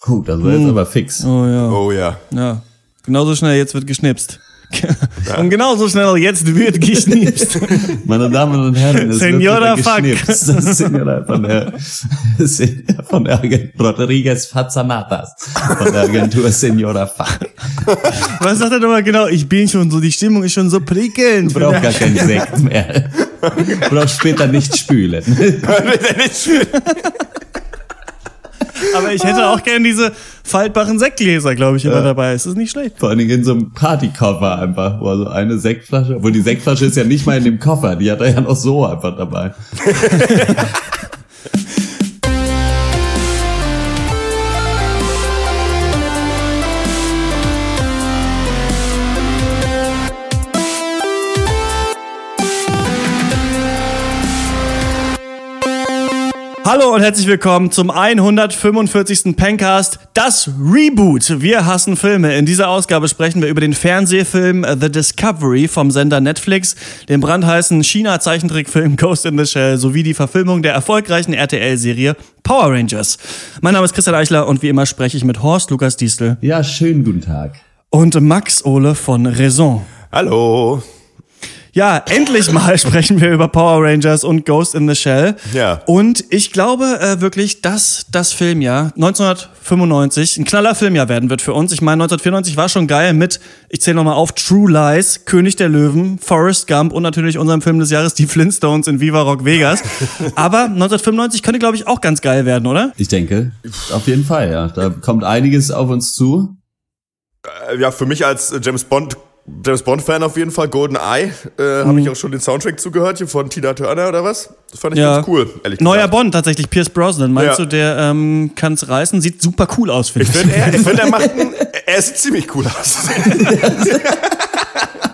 Gut, das war jetzt Hm. aber fix. Oh ja. Oh ja. Ja. Genauso schnell, jetzt wird geschnipst. Und genauso schnell, jetzt wird geschnipst. Meine Damen und Herren, es Senora wird geschnipst. Das ist Senora von der, von der Agentur Rodriguez Fazanatas. Von der Agentur Senora Fuck. Was sagt er nochmal genau? Ich bin schon so, die Stimmung ist schon so prickelnd. Du brauchst gar keinen Sekt mehr. Du brauchst später nicht spülen. Aber ich hätte auch gern diese faltbaren Sektgläser, glaube ich, immer dabei. Ist das nicht schlecht? Vor allen Dingen in so einem Partykoffer einfach, wo so eine Sektflasche, obwohl die Sektflasche ist ja nicht mal in dem Koffer, die hat er ja noch so einfach dabei. Hallo und herzlich willkommen zum 145. Pencast, das Reboot. Wir hassen Filme. In dieser Ausgabe sprechen wir über den Fernsehfilm The Discovery vom Sender Netflix, den brandheißen China-Zeichentrickfilm Ghost in the Shell sowie die Verfilmung der erfolgreichen RTL-Serie Power Rangers. Mein Name ist Christian Eichler und wie immer spreche ich mit Horst Lukas Diestel Ja, schönen guten Tag. und Max Ole von Raison. Hallo. Ja, endlich mal sprechen wir über Power Rangers und Ghost in the Shell. Ja. Und ich glaube äh, wirklich, dass das Filmjahr 1995 ein knaller Filmjahr werden wird für uns. Ich meine, 1994 war schon geil mit, ich zähle nochmal auf, True Lies, König der Löwen, Forrest Gump und natürlich unserem Film des Jahres, die Flintstones in Viva Rock Vegas. Aber 1995 könnte, glaube ich, auch ganz geil werden, oder? Ich denke, auf jeden Fall, ja. Da kommt einiges auf uns zu. Äh, Ja, für mich als äh, James Bond James Bond Fan auf jeden Fall Golden Eye. Äh, Habe ich auch schon den Soundtrack zugehört hier von Tina Turner oder was? Das fand ich Ja. ganz cool, ehrlich Neuer gesagt. Bond tatsächlich, Pierce Brosnan. Meinst Ja. du, der ähm, kann's reißen? Sieht super cool aus, finde Ich ich. finde, er, ich find, er macht einen, er sieht ziemlich cool aus.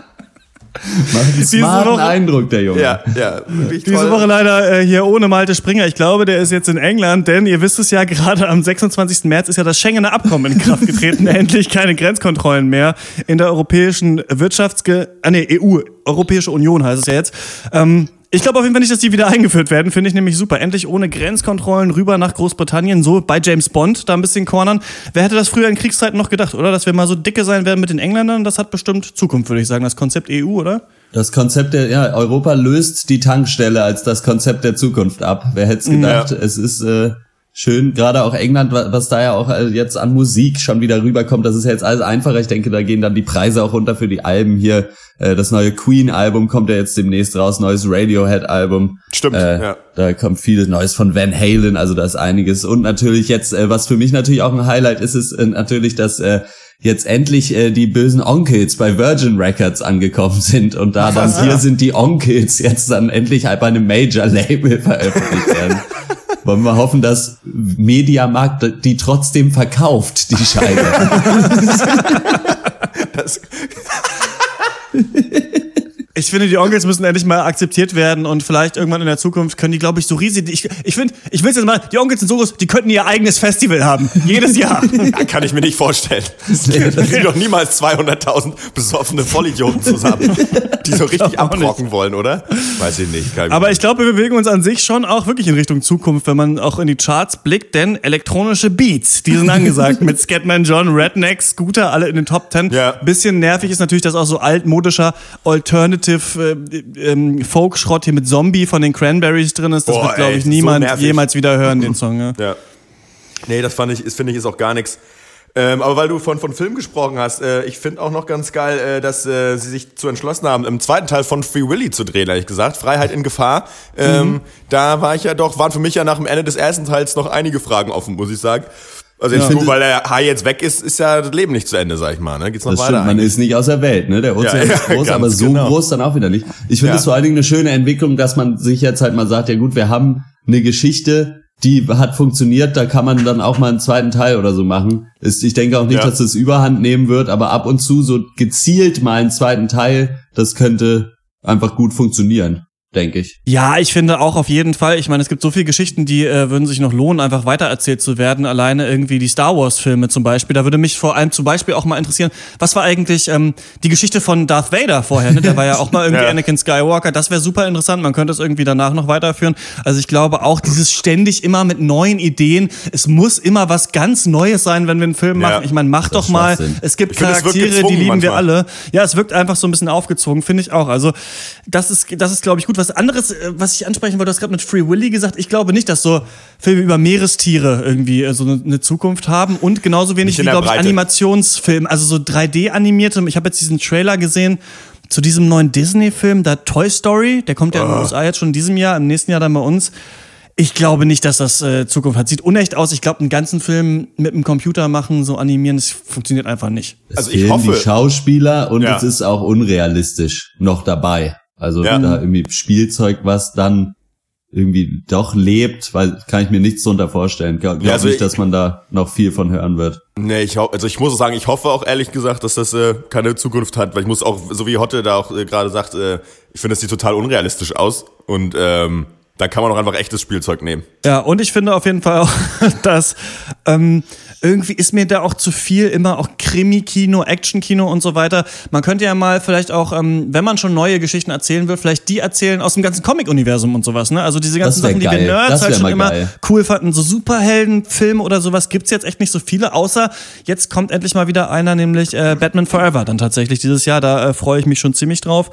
Macht einen smarten Woche- Eindruck, der Junge. ja, ja, wirklich Diese toll. Woche leider äh, hier ohne Malte Springer. Ich glaube, der ist jetzt in England, denn ihr wisst es ja, gerade am 26. März ist ja das Schengener Abkommen in Kraft getreten. Endlich keine Grenzkontrollen mehr in der europäischen Wirtschaftsge... Ah, nee, EU, Europäische Union heißt es ja jetzt. Ähm, ich glaube auf jeden Fall nicht, dass die wieder eingeführt werden. Finde ich nämlich super. Endlich ohne Grenzkontrollen rüber nach Großbritannien, so bei James Bond, da ein bisschen cornern. Wer hätte das früher in Kriegszeiten noch gedacht, oder? Dass wir mal so dicke sein werden mit den Engländern, das hat bestimmt Zukunft, würde ich sagen. Das Konzept EU, oder? Das Konzept der, ja, Europa löst die Tankstelle als das Konzept der Zukunft ab. Wer hätte es gedacht? Ja. Es ist äh, schön, gerade auch England, wa- was da ja auch äh, jetzt an Musik schon wieder rüberkommt. Das ist ja jetzt alles einfacher. Ich denke, da gehen dann die Preise auch runter für die Alben hier. Äh, das neue Queen-Album kommt ja jetzt demnächst raus, neues Radiohead-Album. Stimmt, Äh, ja. Da kommt viel Neues von Van Halen, also da ist einiges. Und natürlich jetzt, äh, was für mich natürlich auch ein Highlight ist, ist natürlich, dass jetzt endlich äh, die bösen Onkels bei Virgin Records angekommen sind und da dann hier sind die Onkels jetzt dann endlich halt bei einem Major-Label veröffentlicht werden. Wollen wir hoffen, dass Mediamarkt die trotzdem verkauft, die Scheibe. Das, Ich finde, die Onkels müssen endlich mal akzeptiert werden und vielleicht irgendwann in der Zukunft können die, glaube ich, so riesig. Ich, ich finde, ich will jetzt mal, die Onkels sind so groß, die könnten ihr eigenes Festival haben. Jedes Jahr. kann ich mir nicht vorstellen. Das sind doch niemals 200.000 besoffene Vollidioten zusammen, die so richtig abrocken wollen, oder? Weiß ich nicht. Kann ich Aber ich glaube, wir bewegen uns an sich schon auch wirklich in Richtung Zukunft, wenn man auch in die Charts blickt, denn elektronische Beats, die sind angesagt mit Scatman John, Redneck, Scooter, alle in den Top Ten. Ja. Bisschen nervig ist natürlich, dass auch so altmodischer Alternative äh, ähm, Folk-Schrott hier mit Zombie von den Cranberries drin ist. Das Boah, wird, glaube ich, so niemand nervig. jemals wieder hören, den Song. Ja. Ja. Nee, das fand ich, finde ich, ist auch gar nichts. Ähm, aber weil du von, von Film gesprochen hast, äh, ich finde auch noch ganz geil, äh, dass äh, sie sich zu entschlossen haben, im zweiten Teil von Free Willy zu drehen, ehrlich gesagt. Freiheit in Gefahr. Ähm, Da war ich ja doch, waren für mich ja nach dem Ende des ersten Teils noch einige Fragen offen, muss ich sagen. Also Ja. nur, weil der Hai jetzt weg ist, ist ja das Leben nicht zu Ende, sag ich mal. Ne? Geht's noch Das weiter? stimmt, man ist nicht aus der Welt, ne? Der Ozean Ja, ist ja, groß, aber so genau. groß dann auch wieder nicht. Ich finde Ja. es vor allen Dingen eine schöne Entwicklung, dass man sich jetzt halt mal sagt, ja gut, wir haben eine Geschichte, die hat funktioniert, da kann man dann auch mal einen zweiten Teil oder so machen. Ist, ich denke auch nicht, Ja. dass das Überhand nehmen wird, aber ab und zu so gezielt mal einen zweiten Teil, das könnte einfach gut funktionieren. Denke ich. Ja, ich finde auch auf jeden Fall. Ich meine, es gibt so viele Geschichten, die äh, würden sich noch lohnen, einfach weitererzählt zu werden. Alleine irgendwie die Star Wars-Filme zum Beispiel. Da würde mich vor allem zum Beispiel auch mal interessieren, was war eigentlich ähm, die Geschichte von Darth Vader vorher? Ne? Der war ja auch mal irgendwie Ja. Anakin Skywalker. Das wäre super interessant. Man könnte es irgendwie danach noch weiterführen. Also ich glaube auch dieses ständig immer mit neuen Ideen. Es muss immer was ganz Neues sein, wenn wir einen Film Ja. machen. Ich meine, mach doch mal. Es gibt Ich Charaktere, die gezwungen lieben wir manchmal. alle. Ja, es wirkt einfach so ein bisschen aufgezogen, finde ich auch. Also das ist, das ist, glaube ich, gut. Was anderes, äh, was ich ansprechen wollte, du hast gerade mit Free Willy gesagt, ich glaube nicht, dass so Filme über Meerestiere irgendwie äh, so eine, eine Zukunft haben und genauso wenig wie, glaube ich. Animationsfilme, also so 3D-animierte. Ich habe jetzt diesen Trailer gesehen zu diesem neuen Disney-Film, da Toy Story, der kommt ja in den USA jetzt schon in diesem Jahr, im nächsten Jahr dann bei uns. Ich glaube nicht, dass das äh, Zukunft hat. Sieht unecht aus. Ich glaube, einen ganzen Film mit dem Computer machen, so animieren, das funktioniert einfach nicht. Es Also ich fehlen hoffe- die Schauspieler und Ja. es ist auch unrealistisch noch dabei. Also Ja. da irgendwie Spielzeug, was dann irgendwie doch lebt, weil kann ich mir nichts drunter vorstellen. Glaub, glaub Ja, also nicht, ich- dass man da noch viel von hören wird. Nee, ich hau- also ich muss auch sagen, ich hoffe auch ehrlich gesagt, dass das äh, keine Zukunft hat, weil ich muss auch, so wie Hotte da auch äh, gerade sagt, äh, ich finde, das sieht total unrealistisch aus und ähm, da kann man auch einfach echtes Spielzeug nehmen. Ja, und ich finde auf jeden Fall auch, dass ähm, irgendwie ist mir da auch zu viel immer auch Krimi-Kino, Action-Kino und so weiter. Man könnte ja mal vielleicht auch, ähm, wenn man schon neue Geschichten erzählen will, vielleicht die erzählen aus dem ganzen Comic-Universum und sowas. Ne? Also diese ganzen Sachen, die wir geil. Nerds halt schon immer geil. cool fanden. So Superhelden-Filme oder sowas gibt's jetzt echt nicht so viele, außer jetzt kommt endlich mal wieder einer, nämlich äh, Batman Forever dann tatsächlich dieses Jahr. Da äh, freue ich mich schon ziemlich drauf.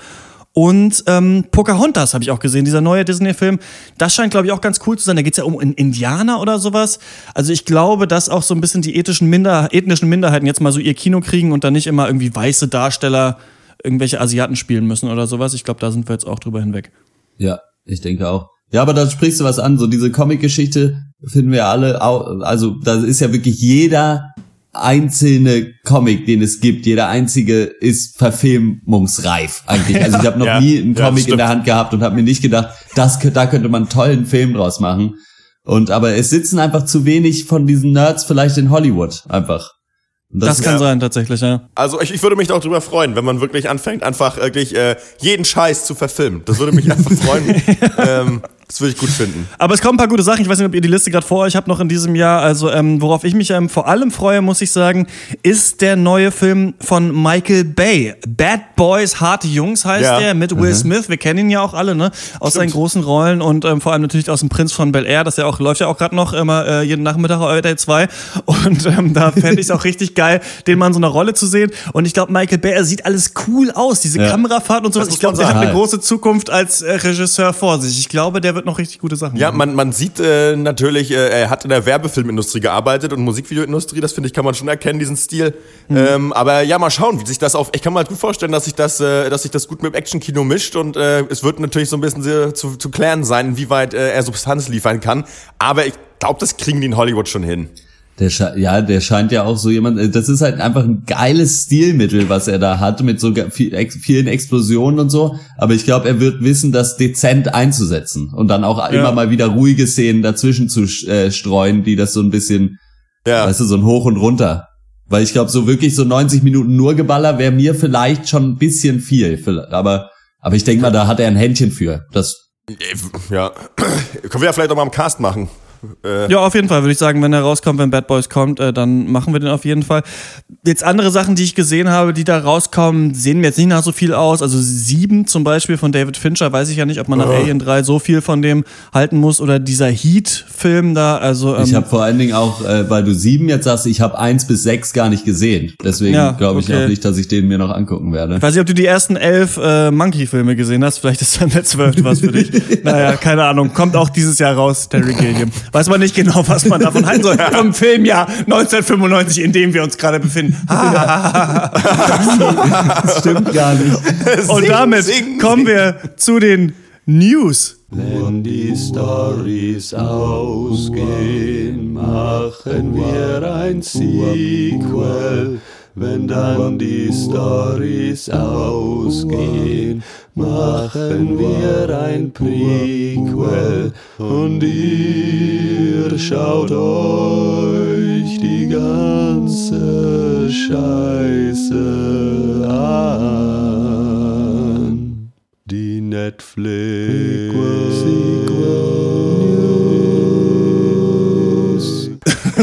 Und ähm, Pocahontas habe ich auch gesehen, dieser neue Disney-Film. Das scheint, glaube ich, auch ganz cool zu sein. Da geht's ja um in Indianer oder sowas. Also ich glaube, dass auch so ein bisschen die ethischen Minder ethnischen Minderheiten jetzt mal so ihr Kino kriegen und dann nicht immer irgendwie weiße Darsteller irgendwelche Asiaten spielen müssen oder sowas. Ich glaube, da sind wir jetzt auch drüber hinweg. Ja, ich denke auch. Ja, aber da sprichst du was an. So diese Comic-Geschichte finden wir alle, au- also da ist ja wirklich jeder einzelne Comic, den es gibt, jeder einzige ist verfilmungsreif eigentlich. Also ich habe noch Ja, nie einen ja, Comic in stimmt. der Hand gehabt und habe mir nicht gedacht, das, da könnte man einen tollen Film draus machen. Und aber es sitzen einfach zu wenig von diesen Nerds vielleicht in Hollywood einfach. Und Das, kann ja. sein, tatsächlich, ja. Also ich, ich würde mich auch drüber freuen, wenn man wirklich anfängt, einfach wirklich äh, jeden Scheiß zu verfilmen. Das würde mich einfach freuen. ähm, das würde ich gut finden. Aber es kommen ein paar gute Sachen. Ich weiß nicht, ob ihr die Liste gerade vor euch habt noch in diesem Jahr. Also, ähm, worauf ich mich ähm, vor allem freue, muss ich sagen, ist der neue Film von Michael Bay. Bad Boys, harte Jungs heißt Ja. der, mit Will Smith. Wir kennen ihn ja auch alle, ne? Aus seinen großen Rollen und ähm, vor allem natürlich aus dem Prinz von Bel Air. Das ja auch läuft ja auch gerade noch immer äh, jeden Nachmittag auf RTL 2. Und ähm, da fände ich es auch richtig geil, den mal in so einer Rolle zu sehen. Und ich glaube, Michael Bay, er sieht alles cool aus. Diese Ja. Kamerafahrt und sowas. Ich glaube, der hat eine große Zukunft als äh, Regisseur vor sich. Ich glaube, der wird noch richtig gute Sachen Ja, machen. man, man sieht äh, natürlich, äh, er hat in der Werbefilmindustrie gearbeitet und Musikvideoindustrie, das finde ich, kann man schon erkennen, diesen Stil. Ähm, aber ja, mal schauen, wie sich das auf. Ich kann mir halt gut vorstellen, dass sich das, äh, dass sich das gut mit dem Actionkino mischt und äh, es wird natürlich so ein bisschen sehr zu, zu klären sein, inwieweit äh, er Substanz liefern kann. Aber ich glaube, das kriegen die in Hollywood schon hin. Der ja, der scheint ja auch so jemand, äh, das ist halt einfach ein geiles Stilmittel, was er da hat, mit so viel, ex, vielen Explosionen und so. Aber ich glaube, er wird wissen, das dezent einzusetzen und dann auch immer mal wieder ruhige Szenen dazwischen zu äh, streuen, die das so ein bisschen, Ja. weißt du, so ein Hoch und Runter. Weil ich glaube, so wirklich so 90 Minuten nur Geballer wäre mir vielleicht schon ein bisschen viel. Aber, aber ich denke mal, da hat er ein Händchen für. Das Äh, Ja. Können wir ja vielleicht auch mal im Cast machen. Äh, Ja, auf jeden Fall würde ich sagen, wenn er rauskommt, wenn Bad Boys kommt, äh, dann machen wir den auf jeden Fall. Jetzt andere Sachen, die ich gesehen habe, die da rauskommen, sehen mir jetzt nicht nach so viel aus. Also Sieben zum Beispiel von David Fincher, weiß ich ja nicht, ob man nach Alien 3 so viel von dem halten muss oder dieser Heat-Film da. Also ähm, Ich habe vor allen Dingen auch, äh, weil du sieben jetzt sagst, ich habe eins bis sechs gar nicht gesehen. Deswegen Ja, glaube ich okay. auch nicht, dass ich den mir noch angucken werde. Ich weiß nicht, ob du die ersten elf äh, Monkey-Filme gesehen hast. Vielleicht ist dann der zwölfte was für dich. naja, keine Ahnung. Kommt auch dieses Jahr raus, Terry Gilliam. Weiß man nicht genau, was man davon halten soll. Vom Filmjahr 1995, in dem wir uns gerade befinden. Das stimmt gar nicht. Und damit kommen wir zu den News. Wenn die Stories ausgehen, machen wir ein Sequel. Wenn dann die Stories ausgehen, machen wir ein Prequel. Und ihr schaut euch die ganze Scheiße an. Die Netflix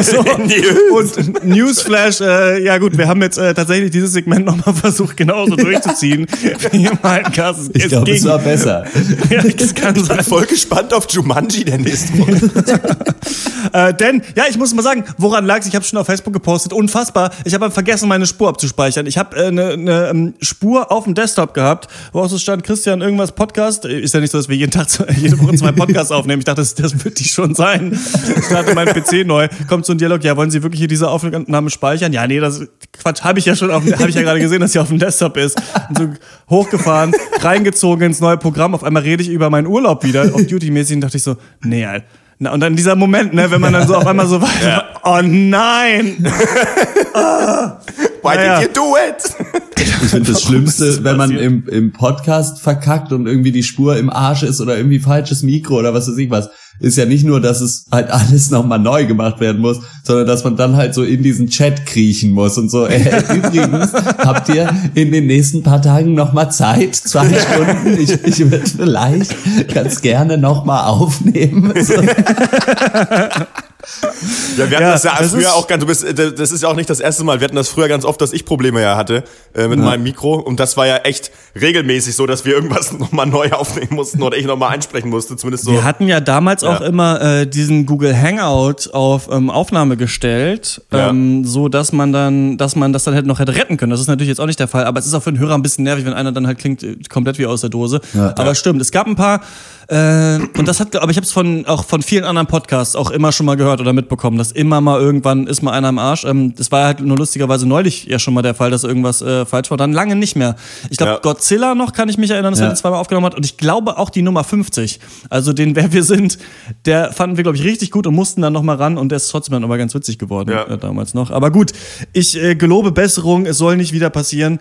So. Und Newsflash, äh, ja gut, wir haben jetzt äh, tatsächlich dieses Segment nochmal versucht, genauso durchzuziehen wie im Cast. Ich glaube, es war besser. ja, das kann Ich bin sein. voll gespannt auf Jumanji der nächste Woche. Äh, denn, ja, ich muss mal sagen, woran lag's? Ich habe schon auf Facebook gepostet. Unfassbar. Ich habe vergessen, meine Spur abzuspeichern. Ich habe eine äh, ne, ähm, Spur auf dem Desktop gehabt, wo auch so stand, Christian, irgendwas Podcast. Ist ja nicht so, dass wir jeden Tag, jede Woche zwei Podcasts aufnehmen. Ich dachte, das, das wird die schon sein. Ich starte meinen PC neu. Kommt so ein Dialog, ja, wollen Sie wirklich hier diese Aufnahme speichern? Ja, nee, das Quatsch, habe ich ja schon habe ich ja gerade gesehen, dass sie auf dem Desktop ist. Und so hochgefahren, reingezogen ins neue Programm. Auf einmal rede ich über meinen Urlaub wieder, auf Duty-mäßig, und dachte ich so, nee, Alter. Na, und dann dieser Moment, ne, wenn man dann so auf einmal so weiter, oh nein! Why Naja. did you do it? Ich finde das Schlimmste, wenn man im, im Podcast verkackt und irgendwie die Spur im Arsch ist oder irgendwie falsches Mikro oder was weiß ich was, ist ja nicht nur, dass es halt alles nochmal neu gemacht werden muss, sondern dass man dann halt so in diesen Chat kriechen muss und so, äh, übrigens, habt ihr in den nächsten paar Tagen nochmal Zeit? Zwei Stunden? Ich, ich würde vielleicht ganz gerne nochmal aufnehmen. So. Ja, wir hatten Ja, das ja das früher ist- auch ganz, du bist, äh, das ist ja auch nicht das erste Mal, wir hatten das früher ganz oft, dass ich Probleme ja hatte äh, mit meinem Mikro und das war ja echt regelmäßig so, dass wir irgendwas nochmal neu aufnehmen mussten oder ich nochmal einsprechen musste, zumindest so. Wir hatten ja damals auch Ja. immer äh, diesen Google Hangout auf ähm, Aufnahme gestellt, Ja. ähm, so dass man dann, dass man das dann hätte noch hätte retten können. Das ist natürlich jetzt auch nicht der Fall, aber es ist auch für den Hörer ein bisschen nervig, wenn einer dann halt klingt äh, komplett wie aus der Dose. Ja. aber stimmt, es gab ein paar äh, und das hat, aber ich habe es von auch von vielen anderen Podcasts auch immer schon mal gehört oder mitbekommen, dass immer mal irgendwann ist mal einer am Arsch. Ähm, das war halt nur lustigerweise neulich ja schon mal der Fall, dass irgendwas äh, falsch war. Dann lange nicht mehr. Ich glaube, Ja. Godzilla noch kann ich mich erinnern, dass Ja. er das zweimal aufgenommen hat. Und ich glaube auch die Nummer 50. Also den Wer wir sind, der fanden wir, glaube ich, richtig gut und mussten dann noch mal ran. Und der ist trotzdem dann aber ganz witzig geworden Ja. äh, damals noch. Aber gut, ich äh, gelobe Besserung. Es soll nicht wieder passieren.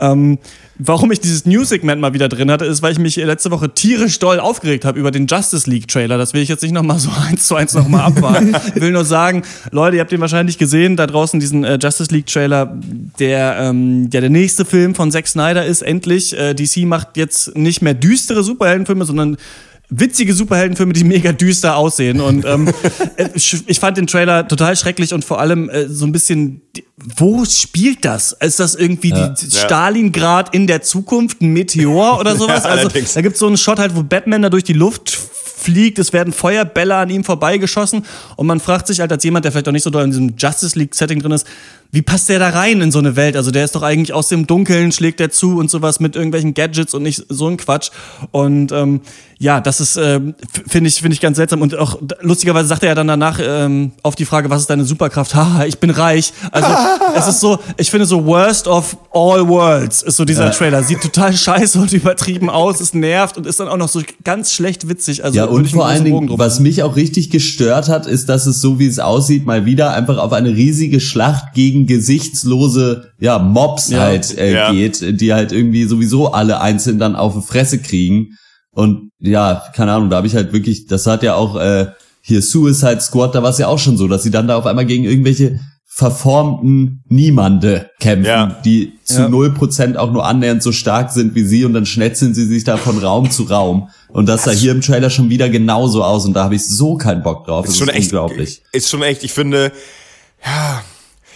Ähm, warum ich dieses News-Segment mal wieder drin hatte, ist, weil ich mich letzte Woche tierisch doll aufgeregt habe über den Justice League-Trailer. Das will ich jetzt nicht noch mal so eins zu eins noch mal abwarten. ich will nur sagen, Leute, ihr habt den wahrscheinlich gesehen, da draußen diesen äh, Justice League-Trailer, der ähm, ja der nächste Film von Zack Snyder ist, endlich. Äh, DC macht jetzt nicht mehr düstere Superheldenfilme, sondern witzige Superheldenfilme, die mega düster aussehen. Und ähm, äh, ich fand den Trailer total schrecklich und vor allem äh, so ein bisschen, wo spielt das? Ist das irgendwie die Stalingrad in der Zukunft, ein Meteor oder sowas? Ja, also da gibt's so einen Shot halt, wo Batman da durch die Luft fliegt, es werden Feuerbälle an ihm vorbeigeschossen und man fragt sich halt als jemand, der vielleicht auch nicht so doll in diesem Justice League Setting drin ist, wie passt der da rein in so eine Welt? Also der ist doch eigentlich aus dem Dunkeln, schlägt der zu und sowas mit irgendwelchen Gadgets und nicht so ein Quatsch. Und ähm, ja, das ist, f- finde ich, finde ich ganz seltsam. Und auch lustigerweise sagt er ja dann danach ähm, auf die Frage, was ist deine Superkraft? Haha, ich bin reich. Also es ist so, ich finde so Worst of All Worlds ist so dieser Trailer. Sieht total scheiße und übertrieben aus, es nervt und ist dann auch noch so ganz schlecht witzig. Also Ja, und vor allen Dingen, was mich auch richtig gestört hat, ist, dass es so wie es aussieht, mal wieder einfach auf eine riesige Schlacht gegen gesichtslose ja, Mobs Ja. halt äh, Ja. geht, die halt irgendwie sowieso alle einzeln dann auf die Fresse kriegen. Und ja, keine Ahnung, da habe ich halt wirklich, das hat ja auch äh, hier Suicide Squad, da war es ja auch schon so, dass sie dann da auf einmal gegen irgendwelche verformten Niemande kämpfen, Ja. die zu Ja. null Prozent auch nur annähernd so stark sind wie sie und dann schnetzeln sie sich da von Raum zu Raum. Und das sah hier im Trailer schon wieder genauso aus und da habe ich so keinen Bock drauf. Das ist schon echt unglaublich. Ist schon echt, ich finde, ja,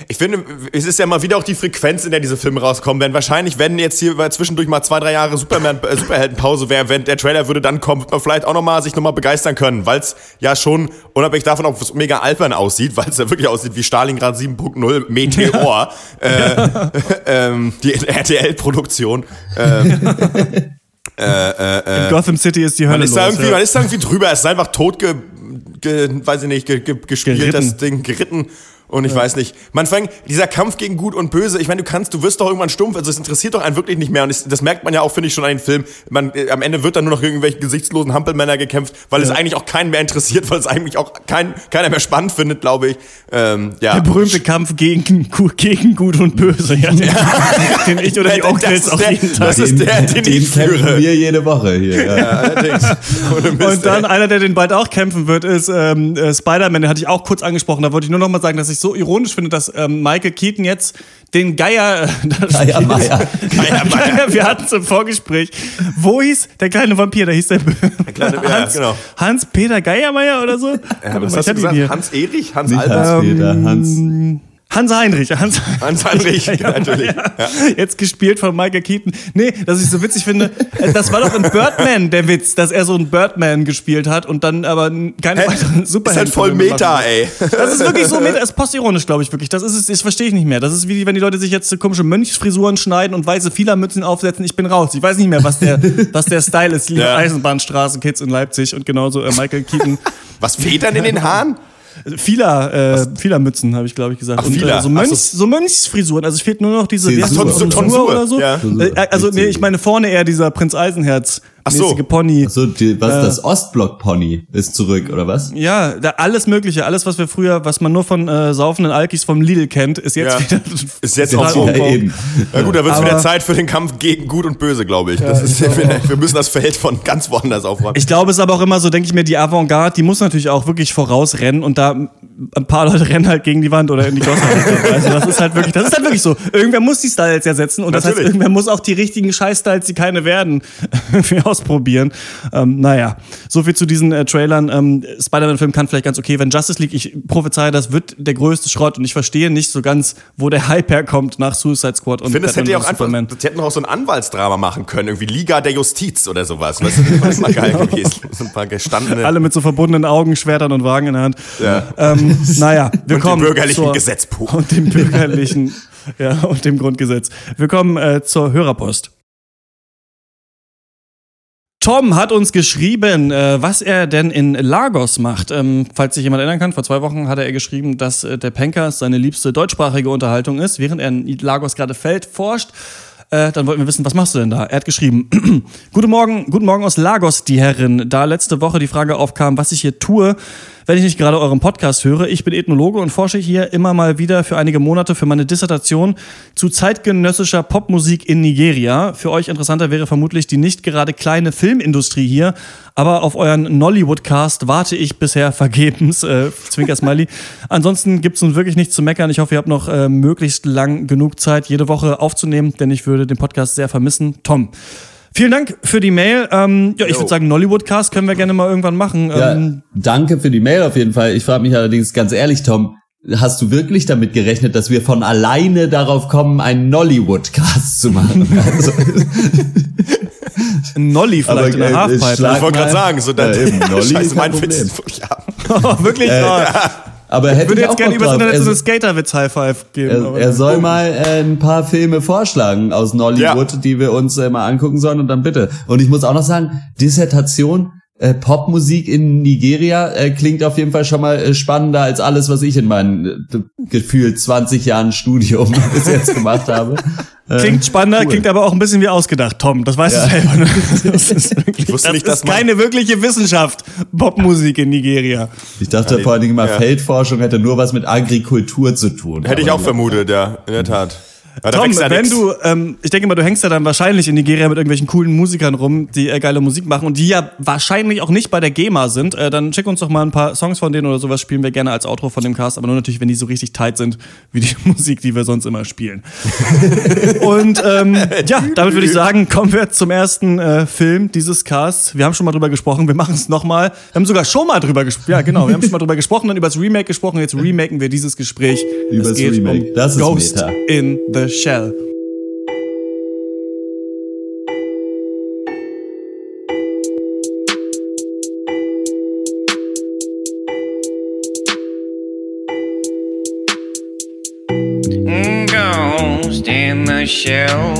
ich finde, es ist ja mal wieder auch die Frequenz, in der diese Filme rauskommen werden. Wahrscheinlich, wenn jetzt hier zwischendurch mal zwei, drei Jahre Superman, äh, Superheldenpause wäre, wenn der Trailer würde dann kommen, wird man vielleicht auch noch mal sich noch mal begeistern können, weil es ja schon unabhängig davon auch mega albern aussieht, weil es ja wirklich aussieht wie Stalingrad 7.0 Meteor, äh, ähm, die RTL-Produktion. Ähm, In Gotham City ist die Hölle man ist, da los. irgendwie, ja. man ist da irgendwie drüber, es ist einfach tot ge, ge, weiß ich nicht, ge, gespielt, Geritten. das Ding, geritten. Und ich weiß nicht. Man fängt, dieser Kampf gegen Gut und Böse, ich meine, du kannst, du wirst doch irgendwann stumpf, also es interessiert doch einen wirklich nicht mehr. Und es, das merkt man ja auch, finde ich, schon an den Film. Man, äh, am Ende wird dann nur noch gegen irgendwelche gesichtslosen Hampelmänner gekämpft, weil es eigentlich auch keinen mehr interessiert, weil es eigentlich auch kein, keiner mehr spannend findet, glaube ich. Ähm, ja. Der berühmte Kampf gegen, gegen Gut und Böse, ja. Den, den ich oder die Das Onkels ist auch der- jeden Tag. das ist der, den ich kämpfen führe. wir jede Woche hier. Ja. Und dann ey. einer, der den bald auch kämpfen wird, ist ähm, äh, Spider-Man. Den hatte ich auch kurz angesprochen. Da wollte ich nur noch mal sagen, dass ich ich so ironisch finde, dass ähm, Michael Keaton jetzt den Geier, äh, Geier Meier. Geier Meier. wir hatten es im Vorgespräch. Wo hieß der kleine Vampir? Da hieß der, der kleine- ja, Hans, genau. Hans-Peter Geiermeier oder so? Ja, was Ich hast du gesagt? hier. Hans Erich? Hans Nicht Albert? Hans-Peter, Hans. Hans Heinrich. Hans, Hans Heinrich, natürlich. Ja. Jetzt gespielt von Michael Keaton. Nee, dass ich so witzig finde, äh, das war doch in Birdman der Witz, dass er so einen Birdman gespielt hat und dann aber keine Hä? weiteren Ist Superhelden. halt voll Meta, ey. Das ist wirklich so meta, ist postironisch, glaube ich wirklich. Das ist es, das verstehe ich nicht mehr. Das ist wie wenn die Leute sich jetzt so komische Mönchsfrisuren schneiden und weiße Fielermützen aufsetzen. Ich bin raus. Ich weiß nicht mehr, was der, was der Style ist. Liebe Ja. Eisenbahnstraße, Kids in Leipzig und genauso äh, Michael Keaton. Was Federn in den Haaren? Vieler, äh, Fielermützen, habe ich, glaube ich, gesagt. Ach, und äh, so, Mönchs, so Mönchsfrisuren. Also es fehlt nur noch diese? Ach, so Tonsur, oder so. ja. Äh, also nee, ich meine vorne eher dieser Prinz Eisenherz so. Pony. So, die, was das Ostblock-Pony ist zurück, oder was? Ja, da alles Mögliche, alles, was wir früher, was man nur von äh, saufenden Alkis vom Lidl kennt, ist jetzt Ja. wieder. Ist jetzt auch so. Ja, eben. Na gut, da wird es wieder Zeit für den Kampf gegen Gut und Böse, glaube ich. Das ist, wir müssen das Feld von ganz woanders aufräumen. Ich glaube, es ist aber auch immer so, denke ich mir, die Avantgarde, die muss natürlich auch wirklich vorausrennen und da ein paar Leute rennen halt gegen die Wand oder in die Gosse. also das ist halt wirklich, das ist halt wirklich so. Irgendwer muss die Styles ja setzen und das heißt, Natürlich. irgendwer muss auch die richtigen Scheiß-Styles, die keine werden, ausprobieren. Ähm, naja, so viel zu diesen äh, Trailern. Ähm, Spider-Man-Film kann vielleicht ganz okay, wenn Justice League, ich prophezeie, das wird der größte Schrott und ich verstehe nicht so ganz, wo der Hype herkommt nach Suicide Squad und Ich finde, das hätte ja auch einfach, das hätten auch so ein Anwaltsdrama machen können, irgendwie Liga der Justiz oder sowas. Weißt du, das war geil gewesen. So ein paar gestandene Alle mit so verbundenen Augen, Schwertern und Wagen in der Hand. Ja. Ähm, naja, wir und kommen dem bürgerlichen zur, Gesetzbuch. und dem bürgerlichen ja und dem Grundgesetz. Wir kommen äh, zur Hörerpost. Tom hat uns geschrieben, äh, was er denn in Lagos macht. Ähm, falls sich jemand erinnern kann, vor zwei Wochen hatte er geschrieben, dass äh, der Pankers seine liebste deutschsprachige Unterhaltung ist, während er in Lagos gerade fällt, forscht. Äh, dann wollten wir wissen, was machst du denn da? Er hat geschrieben, guten Morgen, guten Morgen aus Lagos, die Herren. Da letzte Woche die Frage aufkam, was ich hier tue, wenn ich nicht gerade euren Podcast höre. Ich bin Ethnologe und forsche hier immer mal wieder für einige Monate für meine Dissertation zu zeitgenössischer Popmusik in Nigeria. Für euch interessanter wäre vermutlich die nicht gerade kleine Filmindustrie hier, aber auf euren Nollywood-Cast warte ich bisher vergebens. Äh, Zwinker Smiley. Ansonsten gibt's nun wirklich nichts zu meckern. Ich hoffe, ihr habt noch äh, möglichst lang genug Zeit, jede Woche aufzunehmen, denn ich würde den Podcast sehr vermissen. Tom. Vielen Dank für die Mail. Ähm, ja, ich würde sagen, Nollywood-Cast können wir gerne mal irgendwann machen. Ja, Ähm, danke für die Mail auf jeden Fall. Ich frage mich allerdings ganz ehrlich, Tom, hast du wirklich damit gerechnet, dass wir von alleine darauf kommen, einen Nollywood-Cast zu machen? Also, ein Nolly vielleicht in der äh, Halfpipe. schlag Ich wollte gerade sagen, so dann, Ja, eben, Nolly Scheiße, ist mein kein Witz Problem. ist wirklich ab. Wirklich? Oh, Aber ich hätte würde ich jetzt gerne drauf. Internet so Er- eine Skaterwitz-High-Five geben. Er, er soll mal äh, ein paar Filme vorschlagen aus Nollywood, Ja. die wir uns äh, mal angucken sollen und dann bitte. Und ich muss auch noch sagen, Dissertation, äh, Popmusik in Nigeria äh, klingt auf jeden Fall schon mal äh, spannender als alles, was ich in meinen äh, gefühlt 20 Jahren Studium bis jetzt gemacht habe. Äh, Klingt spannender, cool. klingt aber auch ein bisschen wie ausgedacht, Tom. Das weißt du selber. Ne? Das ist, wirklich, Ich wusste das nicht, ist dass man- keine wirkliche Wissenschaft. Popmusik in Nigeria. Ich dachte vor allen Dingen mal, Ja. Feldforschung hätte nur was mit Agrikultur zu tun. Hätte ich auch vermutet, ja, in der Tat. Ja, Tom, wenn nix. du, ähm, ich denke mal, du hängst ja dann wahrscheinlich in Nigeria mit irgendwelchen coolen Musikern rum, die äh, geile Musik machen und die ja wahrscheinlich auch nicht bei der GEMA sind, äh, dann schick uns doch mal ein paar Songs von denen oder sowas, spielen wir gerne als Outro von dem Cast, aber nur natürlich, wenn die so richtig tight sind, wie die Musik, die wir sonst immer spielen. und ähm, ja, damit würde ich sagen, kommen wir zum ersten äh, Film dieses Casts. Wir haben schon mal drüber gesprochen, wir machen es nochmal. Wir haben sogar schon mal drüber gesprochen. Ja, genau, wir haben schon mal drüber gesprochen, dann über das Remake gesprochen, jetzt remaken wir dieses Gespräch. Übers es geht Remake. um Das ist Ghost Meta. in the Shell. Ghost in the shell.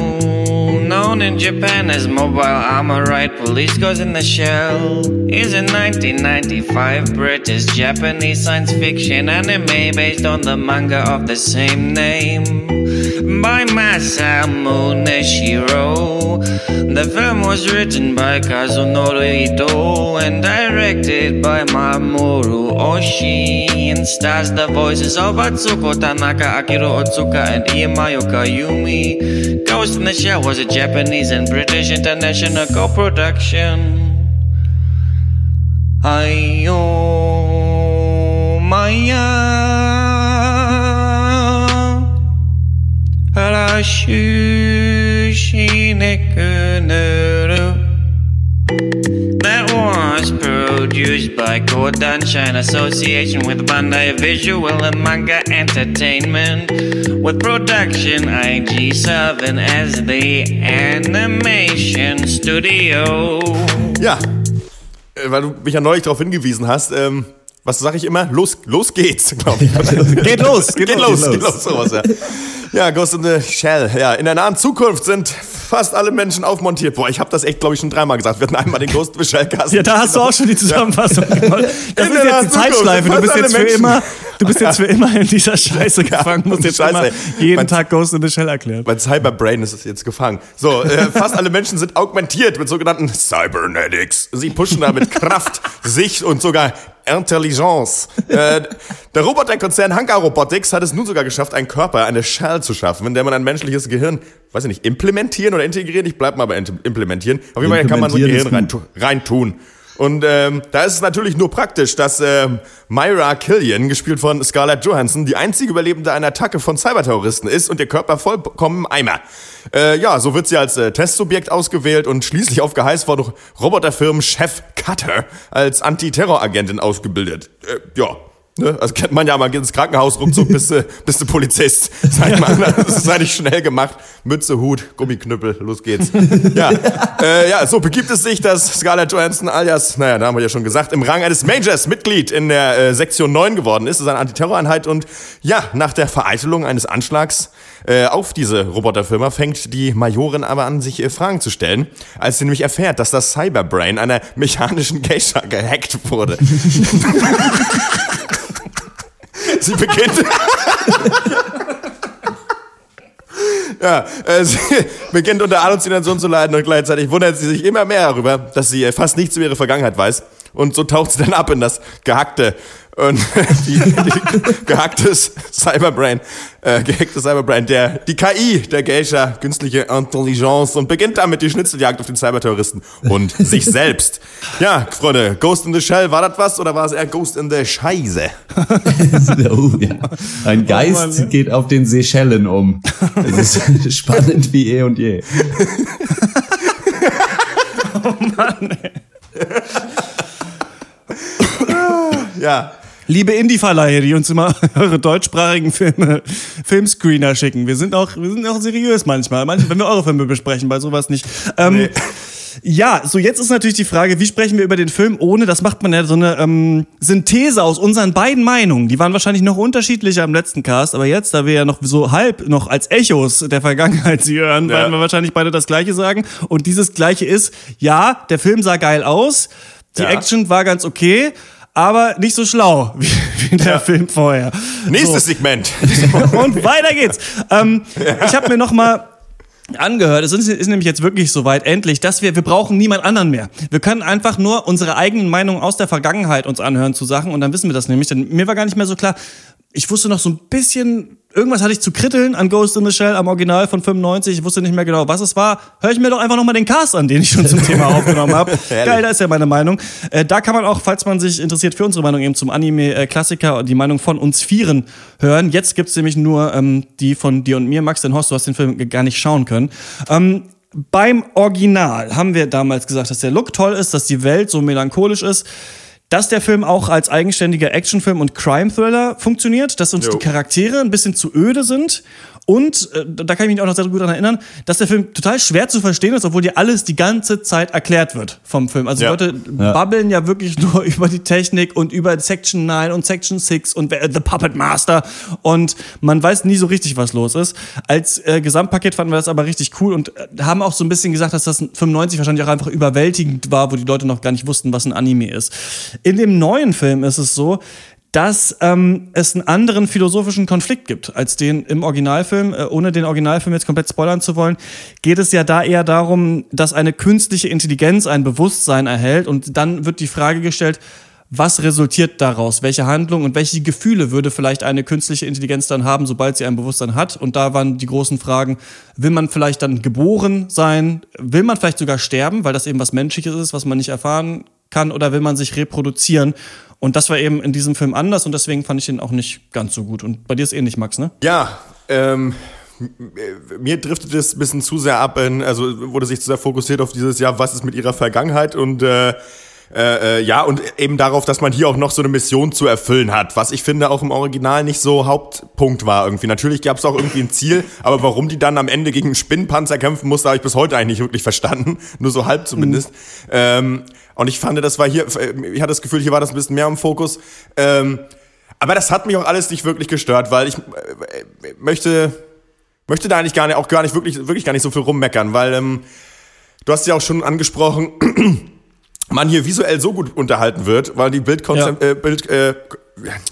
Known in Japan as mobile armor right police goes in the shell. Is a 1995 British Japanese science fiction anime based on the manga of the same name by Masamu Neshiro. The film was written by Kazunori Ito and directed by Mamoru Oshii and stars the voices of Atsuko Tanaka, Akiro Otsuka, and Iemayo Kayumi. Ghost in the Shell was a Japanese and British international co-production. Ayo Maya That was produced by Kodansha in association with Bandai Visual and Manga Entertainment, with production IG7 as the animation studio. Ja, äh, weil du mich ja neulich darauf hingewiesen hast, ähm, was sage ich immer? Los, los geht's, glaube ich. Geht los, geht, geht los, los, geht los, sowas, ja. Ja, Ghost in the Shell. Ja, in der nahen Zukunft sind fast alle Menschen aufmontiert. Boah, ich habe das echt, glaube ich, schon dreimal gesagt. Wir hatten einmal den Ghost in the Shell Cast. Ja, da hast du auch schon die Zusammenfassung ja. gemacht. Das in ist jetzt die Zeitschleife. Du bist jetzt für immer, du bist jetzt für immer in dieser Scheiße gefangen. Du musst jetzt Scheiße, immer jeden mein, Tag Ghost in the Shell erklären. Mein Cyberbrain ist jetzt gefangen. So, äh, fast alle Menschen sind augmentiert mit sogenannten Cybernetics. Sie pushen da mit Kraft, Sicht und sogar Intelligence. äh, der Roboterkonzern Hanka Robotics hat es nun sogar geschafft, einen Körper, eine Shell zu schaffen, in der man ein menschliches Gehirn, weiß ich nicht, implementieren oder integrieren. Ich bleib mal bei implementieren. Auf jeden Fall kann man so ein Gehirn reintun. Rein und ähm, da ist es natürlich nur praktisch, dass ähm, Myra Killian, gespielt von Scarlett Johansson, die einzige Überlebende einer Attacke von Cyberterroristen ist und ihr Körper vollkommen im Eimer. Äh, ja, so wird sie als äh, Testsubjekt ausgewählt und schließlich auf Geheiß von Roboterfirmen-Chef Cutter als Antiterroragentin ausgebildet. Äh, ja, Ne? Also kennt man ja mal ins Krankenhaus ruckzuck bist du, bist du Polizist. Sag mal, das ist eigentlich schnell gemacht. Mütze, Hut, Gummiknüppel, los geht's. Ja, äh, ja so begibt es sich, dass Scarlett Johansson alias, naja, da haben wir ja schon gesagt, im Rang eines Majors Mitglied in der äh, Sektion 9 geworden ist. Das ist eine Antiterroreinheit und ja, nach der Vereitelung eines Anschlags äh, auf diese Roboterfirma fängt die Majorin aber an, sich äh, Fragen zu stellen, als sie nämlich erfährt, dass das Cyberbrain einer mechanischen Geisha gehackt wurde. Sie beginnt. ja, äh, sie beginnt unter Halluzination zu leiden und gleichzeitig wundert sie sich immer mehr darüber, dass sie fast nichts über ihre Vergangenheit weiß. Und so taucht sie dann ab in das gehackte und die, die gehacktes Cyberbrain, äh, gehacktes Cyberbrain, der, die KI der Geisha, künstliche Intelligence und beginnt damit die Schnitzeljagd auf den Cyberterroristen und sich selbst. Ja, Freunde, Ghost in the Shell, war das was oder war es eher Ghost in the Scheiße? oh, ja. Ein Geist oh Mann, geht auf den Seychellen um. Das ist spannend wie eh und je. oh Mann, ey. ja. Liebe Indie-Verleihe, die uns immer eure deutschsprachigen Filme, Filmscreener schicken. Wir sind auch, wir sind auch seriös manchmal. manchmal wenn wir eure Filme besprechen, bei sowas nicht. Ähm, nee. Ja, so jetzt ist natürlich die Frage, wie sprechen wir über den Film, ohne, das macht man ja so eine ähm, Synthese aus unseren beiden Meinungen. Die waren wahrscheinlich noch unterschiedlicher im letzten Cast, aber jetzt, da wir ja noch so halb noch als Echos der Vergangenheit sie hören, ja. werden wir wahrscheinlich beide das Gleiche sagen. Und dieses Gleiche ist, ja, der Film sah geil aus, die ja. Action war ganz okay, aber nicht so schlau wie, wie der ja. Film vorher. Nächstes so. Segment. Und weiter geht's. Ähm, ja. Ich habe mir noch mal angehört. Es ist, ist, nämlich jetzt wirklich soweit endlich, dass wir wir brauchen niemand anderen mehr. Wir können einfach nur unsere eigenen Meinungen aus der Vergangenheit uns anhören zu Sachen und dann wissen wir das nämlich. Denn mir war gar nicht mehr so klar. Ich wusste noch so ein bisschen irgendwas hatte ich zu kritteln an Ghost in the Shell am Original von 95. Ich wusste nicht mehr genau, was es war. Hör ich mir doch einfach nochmal den Cast an, den ich schon zum Thema aufgenommen habe. Geil, da ist ja meine Meinung. Äh, da kann man auch, falls man sich interessiert für unsere Meinung eben zum Anime-Klassiker und die Meinung von uns Vieren hören. Jetzt gibt's nämlich nur ähm, die von dir und mir. Max, denn Horst, du hast den Film gar nicht schauen können. Ähm, beim Original haben wir damals gesagt, dass der Look toll ist, dass die Welt so melancholisch ist dass der Film auch als eigenständiger Actionfilm und Crime-Thriller funktioniert, dass uns jo. die Charaktere ein bisschen zu öde sind und äh, da kann ich mich auch noch sehr gut daran erinnern, dass der Film total schwer zu verstehen ist, obwohl dir alles die ganze Zeit erklärt wird vom Film. Also ja. Leute ja. babbeln ja wirklich nur über die Technik und über Section 9 und Section 6 und The Puppet Master und man weiß nie so richtig, was los ist. Als äh, Gesamtpaket fanden wir das aber richtig cool und äh, haben auch so ein bisschen gesagt, dass das 95 wahrscheinlich auch einfach überwältigend war, wo die Leute noch gar nicht wussten, was ein Anime ist. In dem neuen Film ist es so, dass ähm, es einen anderen philosophischen Konflikt gibt als den im Originalfilm. Äh, ohne den Originalfilm jetzt komplett spoilern zu wollen, geht es ja da eher darum, dass eine künstliche Intelligenz ein Bewusstsein erhält und dann wird die Frage gestellt, was resultiert daraus? Welche Handlung und welche Gefühle würde vielleicht eine künstliche Intelligenz dann haben, sobald sie ein Bewusstsein hat? Und da waren die großen Fragen, will man vielleicht dann geboren sein? Will man vielleicht sogar sterben, weil das eben was Menschliches ist, was man nicht erfahren kann? Oder will man sich reproduzieren? Und das war eben in diesem Film anders und deswegen fand ich ihn auch nicht ganz so gut. Und bei dir ist ähnlich, Max, ne? Ja, ähm, mir driftet es ein bisschen zu sehr ab, in, also wurde sich zu sehr fokussiert auf dieses Jahr, was ist mit ihrer Vergangenheit und äh, äh, äh, ja, und eben darauf, dass man hier auch noch so eine Mission zu erfüllen hat, was ich finde auch im Original nicht so Hauptpunkt war irgendwie. Natürlich gab es auch irgendwie ein Ziel, aber warum die dann am Ende gegen einen Spinnenpanzer kämpfen musste, habe ich bis heute eigentlich nicht wirklich verstanden. Nur so halb zumindest. Mhm. Ähm, und ich fand, das war hier, ich hatte das Gefühl, hier war das ein bisschen mehr im Fokus. Ähm, aber das hat mich auch alles nicht wirklich gestört, weil ich äh, möchte, möchte da eigentlich gar nicht, auch gar nicht wirklich, wirklich gar nicht so viel rummeckern, weil ähm, du hast ja auch schon angesprochen, man hier visuell so gut unterhalten wird, weil die Bildkonzept, ja. äh, Bild, äh,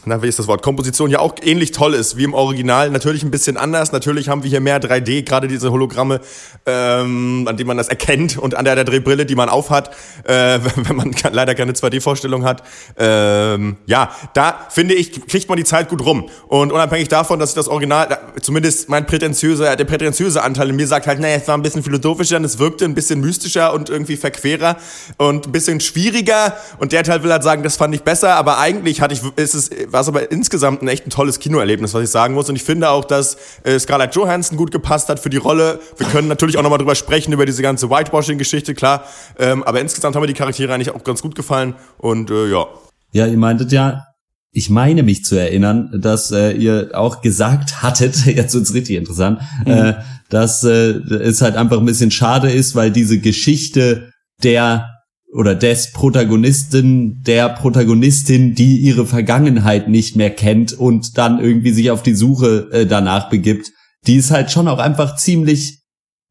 na, wie ist das Wort, Komposition ja auch ähnlich toll ist wie im Original. Natürlich ein bisschen anders. Natürlich haben wir hier mehr 3D, gerade diese Hologramme, ähm, an denen man das erkennt und an der, der Drehbrille, die man aufhat, äh, wenn man leider keine 2D-Vorstellung hat. Ähm, ja, da finde ich, kriegt man die Zeit gut rum. Und unabhängig davon, dass ich das Original, zumindest mein prätentiöser, der prätentiöse Anteil in mir sagt halt, naja, es war ein bisschen philosophischer und es wirkte ein bisschen mystischer und irgendwie verquerer und ein bisschen schwieriger. Und der Teil will halt sagen, das fand ich besser, aber eigentlich hatte ich, ist es, war es aber insgesamt ein echt ein tolles Kinoerlebnis, was ich sagen muss. Und ich finde auch, dass äh, Scarlett Johansson gut gepasst hat für die Rolle. Wir können natürlich auch nochmal drüber sprechen, über diese ganze Whitewashing-Geschichte, klar. Ähm, aber insgesamt haben mir die Charaktere eigentlich auch ganz gut gefallen. Und äh, ja. Ja, ihr meintet ja, ich meine mich zu erinnern, dass äh, ihr auch gesagt hattet, jetzt wird's richtig interessant, mhm. äh, dass äh, es halt einfach ein bisschen schade ist, weil diese Geschichte der oder des Protagonisten, der Protagonistin, die ihre Vergangenheit nicht mehr kennt und dann irgendwie sich auf die Suche äh, danach begibt, die ist halt schon auch einfach ziemlich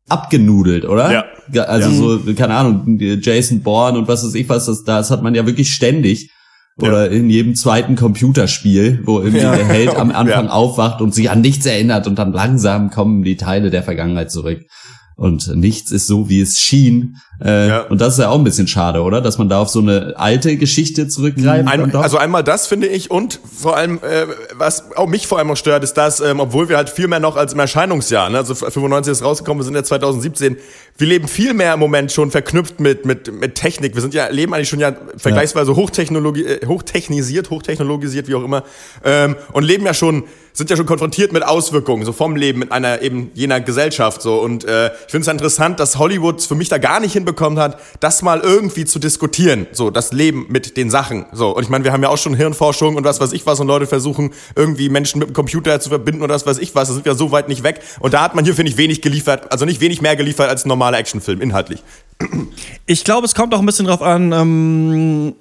abgenudelt, oder? Ja. Also ja. so, keine Ahnung, Jason Bourne und was weiß ich was, das, das hat man ja wirklich ständig. Oder ja. in jedem zweiten Computerspiel, wo irgendwie ja. der Held am Anfang aufwacht und sich an nichts erinnert und dann langsam kommen die Teile der Vergangenheit zurück und nichts ist so, wie es schien. Äh, ja. Und das ist ja auch ein bisschen schade, oder? Dass man da auf so eine alte Geschichte zurückgreift. Ein, also einmal das finde ich und vor allem, äh, was auch mich vor allem auch stört, ist, dass, ähm, obwohl wir halt viel mehr noch als im Erscheinungsjahr, ne, also 95 ist rausgekommen, wir sind ja 2017, wir leben viel mehr im Moment schon verknüpft mit, mit, mit Technik. Wir sind ja, leben eigentlich schon ja vergleichsweise ja. Hochtechnologi äh, hochtechnisiert, hochtechnologisiert, wie auch immer, ähm, und leben ja schon sind ja schon konfrontiert mit Auswirkungen, so vom Leben in einer eben jener Gesellschaft, so. Und äh, ich finde es interessant, dass Hollywood für mich da gar nicht hinbekommen hat, das mal irgendwie zu diskutieren, so, das Leben mit den Sachen, so. Und ich meine, wir haben ja auch schon Hirnforschung und was weiß ich was und Leute versuchen, irgendwie Menschen mit dem Computer zu verbinden oder was weiß ich was, da sind wir so weit nicht weg. Und da hat man hier, finde ich, wenig geliefert, also nicht wenig mehr geliefert als ein normaler Actionfilm, inhaltlich. Ich glaube, es kommt auch ein bisschen drauf an, ähm,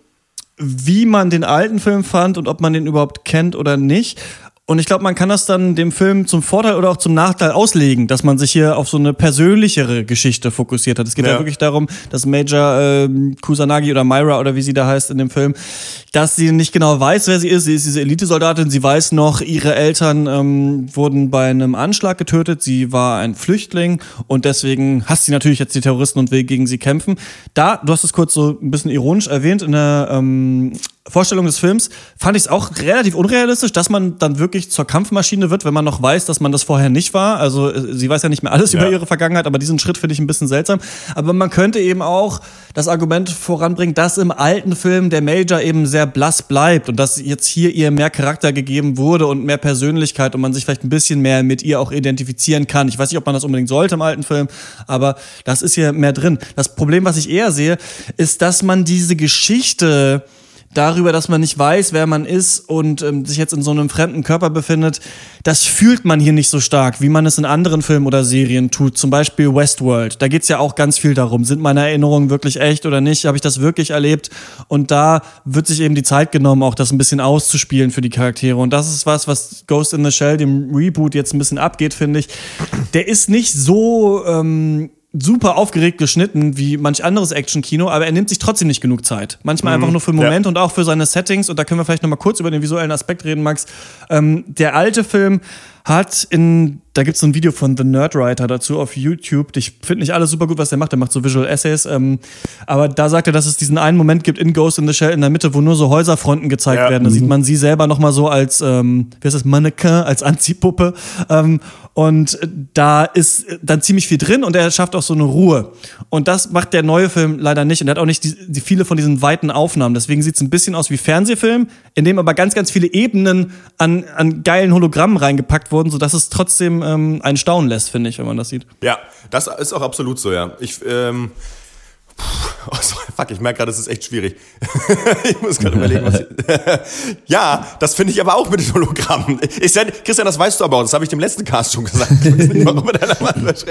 wie man den alten Film fand und ob man den überhaupt kennt oder nicht. Und ich glaube, man kann das dann dem Film zum Vorteil oder auch zum Nachteil auslegen, dass man sich hier auf so eine persönlichere Geschichte fokussiert hat. Es geht ja, ja wirklich darum, dass Major äh, Kusanagi oder Myra oder wie sie da heißt in dem Film, dass sie nicht genau weiß, wer sie ist. Sie ist diese Elitesoldatin. Sie weiß noch, ihre Eltern ähm, wurden bei einem Anschlag getötet. Sie war ein Flüchtling und deswegen hasst sie natürlich jetzt die Terroristen und will gegen sie kämpfen. Da, du hast es kurz so ein bisschen ironisch erwähnt in der ähm, Vorstellung des Films fand ich es auch relativ unrealistisch, dass man dann wirklich zur Kampfmaschine wird, wenn man noch weiß, dass man das vorher nicht war. Also äh, sie weiß ja nicht mehr alles ja. über ihre Vergangenheit, aber diesen Schritt finde ich ein bisschen seltsam. Aber man könnte eben auch das Argument voranbringen, dass im alten Film der Major eben sehr blass bleibt und dass jetzt hier ihr mehr Charakter gegeben wurde und mehr Persönlichkeit und man sich vielleicht ein bisschen mehr mit ihr auch identifizieren kann. Ich weiß nicht, ob man das unbedingt sollte im alten Film, aber das ist hier mehr drin. Das Problem, was ich eher sehe, ist, dass man diese Geschichte darüber, dass man nicht weiß, wer man ist und ähm, sich jetzt in so einem fremden Körper befindet, das fühlt man hier nicht so stark, wie man es in anderen Filmen oder Serien tut. Zum Beispiel Westworld. Da geht's ja auch ganz viel darum. Sind meine Erinnerungen wirklich echt oder nicht? Habe ich das wirklich erlebt? Und da wird sich eben die Zeit genommen, auch das ein bisschen auszuspielen für die Charaktere. Und das ist was, was Ghost in the Shell, dem Reboot, jetzt ein bisschen abgeht, finde ich. Der ist nicht so. Ähm, super aufgeregt geschnitten wie manch anderes Action-Kino, aber er nimmt sich trotzdem nicht genug Zeit. Manchmal mhm. einfach nur für einen Moment ja. und auch für seine Settings. Und da können wir vielleicht noch mal kurz über den visuellen Aspekt reden, Max. Ähm, der alte Film hat in, da gibt's so ein Video von The Nerdwriter dazu auf YouTube. Ich finde nicht alles super gut, was er macht. Er macht so Visual Essays. Ähm, aber da sagt er, dass es diesen einen Moment gibt in Ghost in the Shell in der Mitte, wo nur so Häuserfronten gezeigt ja. werden. Da mhm. sieht man sie selber noch mal so als, ähm, wie heißt das, Mannequin, als Anziehpuppe. Ähm, und da ist dann ziemlich viel drin und er schafft auch so eine Ruhe. Und das macht der neue Film leider nicht. Und er hat auch nicht die, die viele von diesen weiten Aufnahmen. Deswegen sieht es ein bisschen aus wie Fernsehfilm, in dem aber ganz, ganz viele Ebenen an, an geilen Hologrammen reingepackt wurden, so dass es trotzdem ähm, einen staunen lässt, finde ich, wenn man das sieht. Ja, das ist auch absolut so, ja. Ich, ähm, Oh, fuck, ich merke gerade, es ist echt schwierig. ich muss gerade überlegen, was ich, Ja, das finde ich aber auch mit den Hologrammen. Ich Christian, das weißt du aber auch, das habe ich dem letzten Cast schon gesagt. Warum deiner Mann was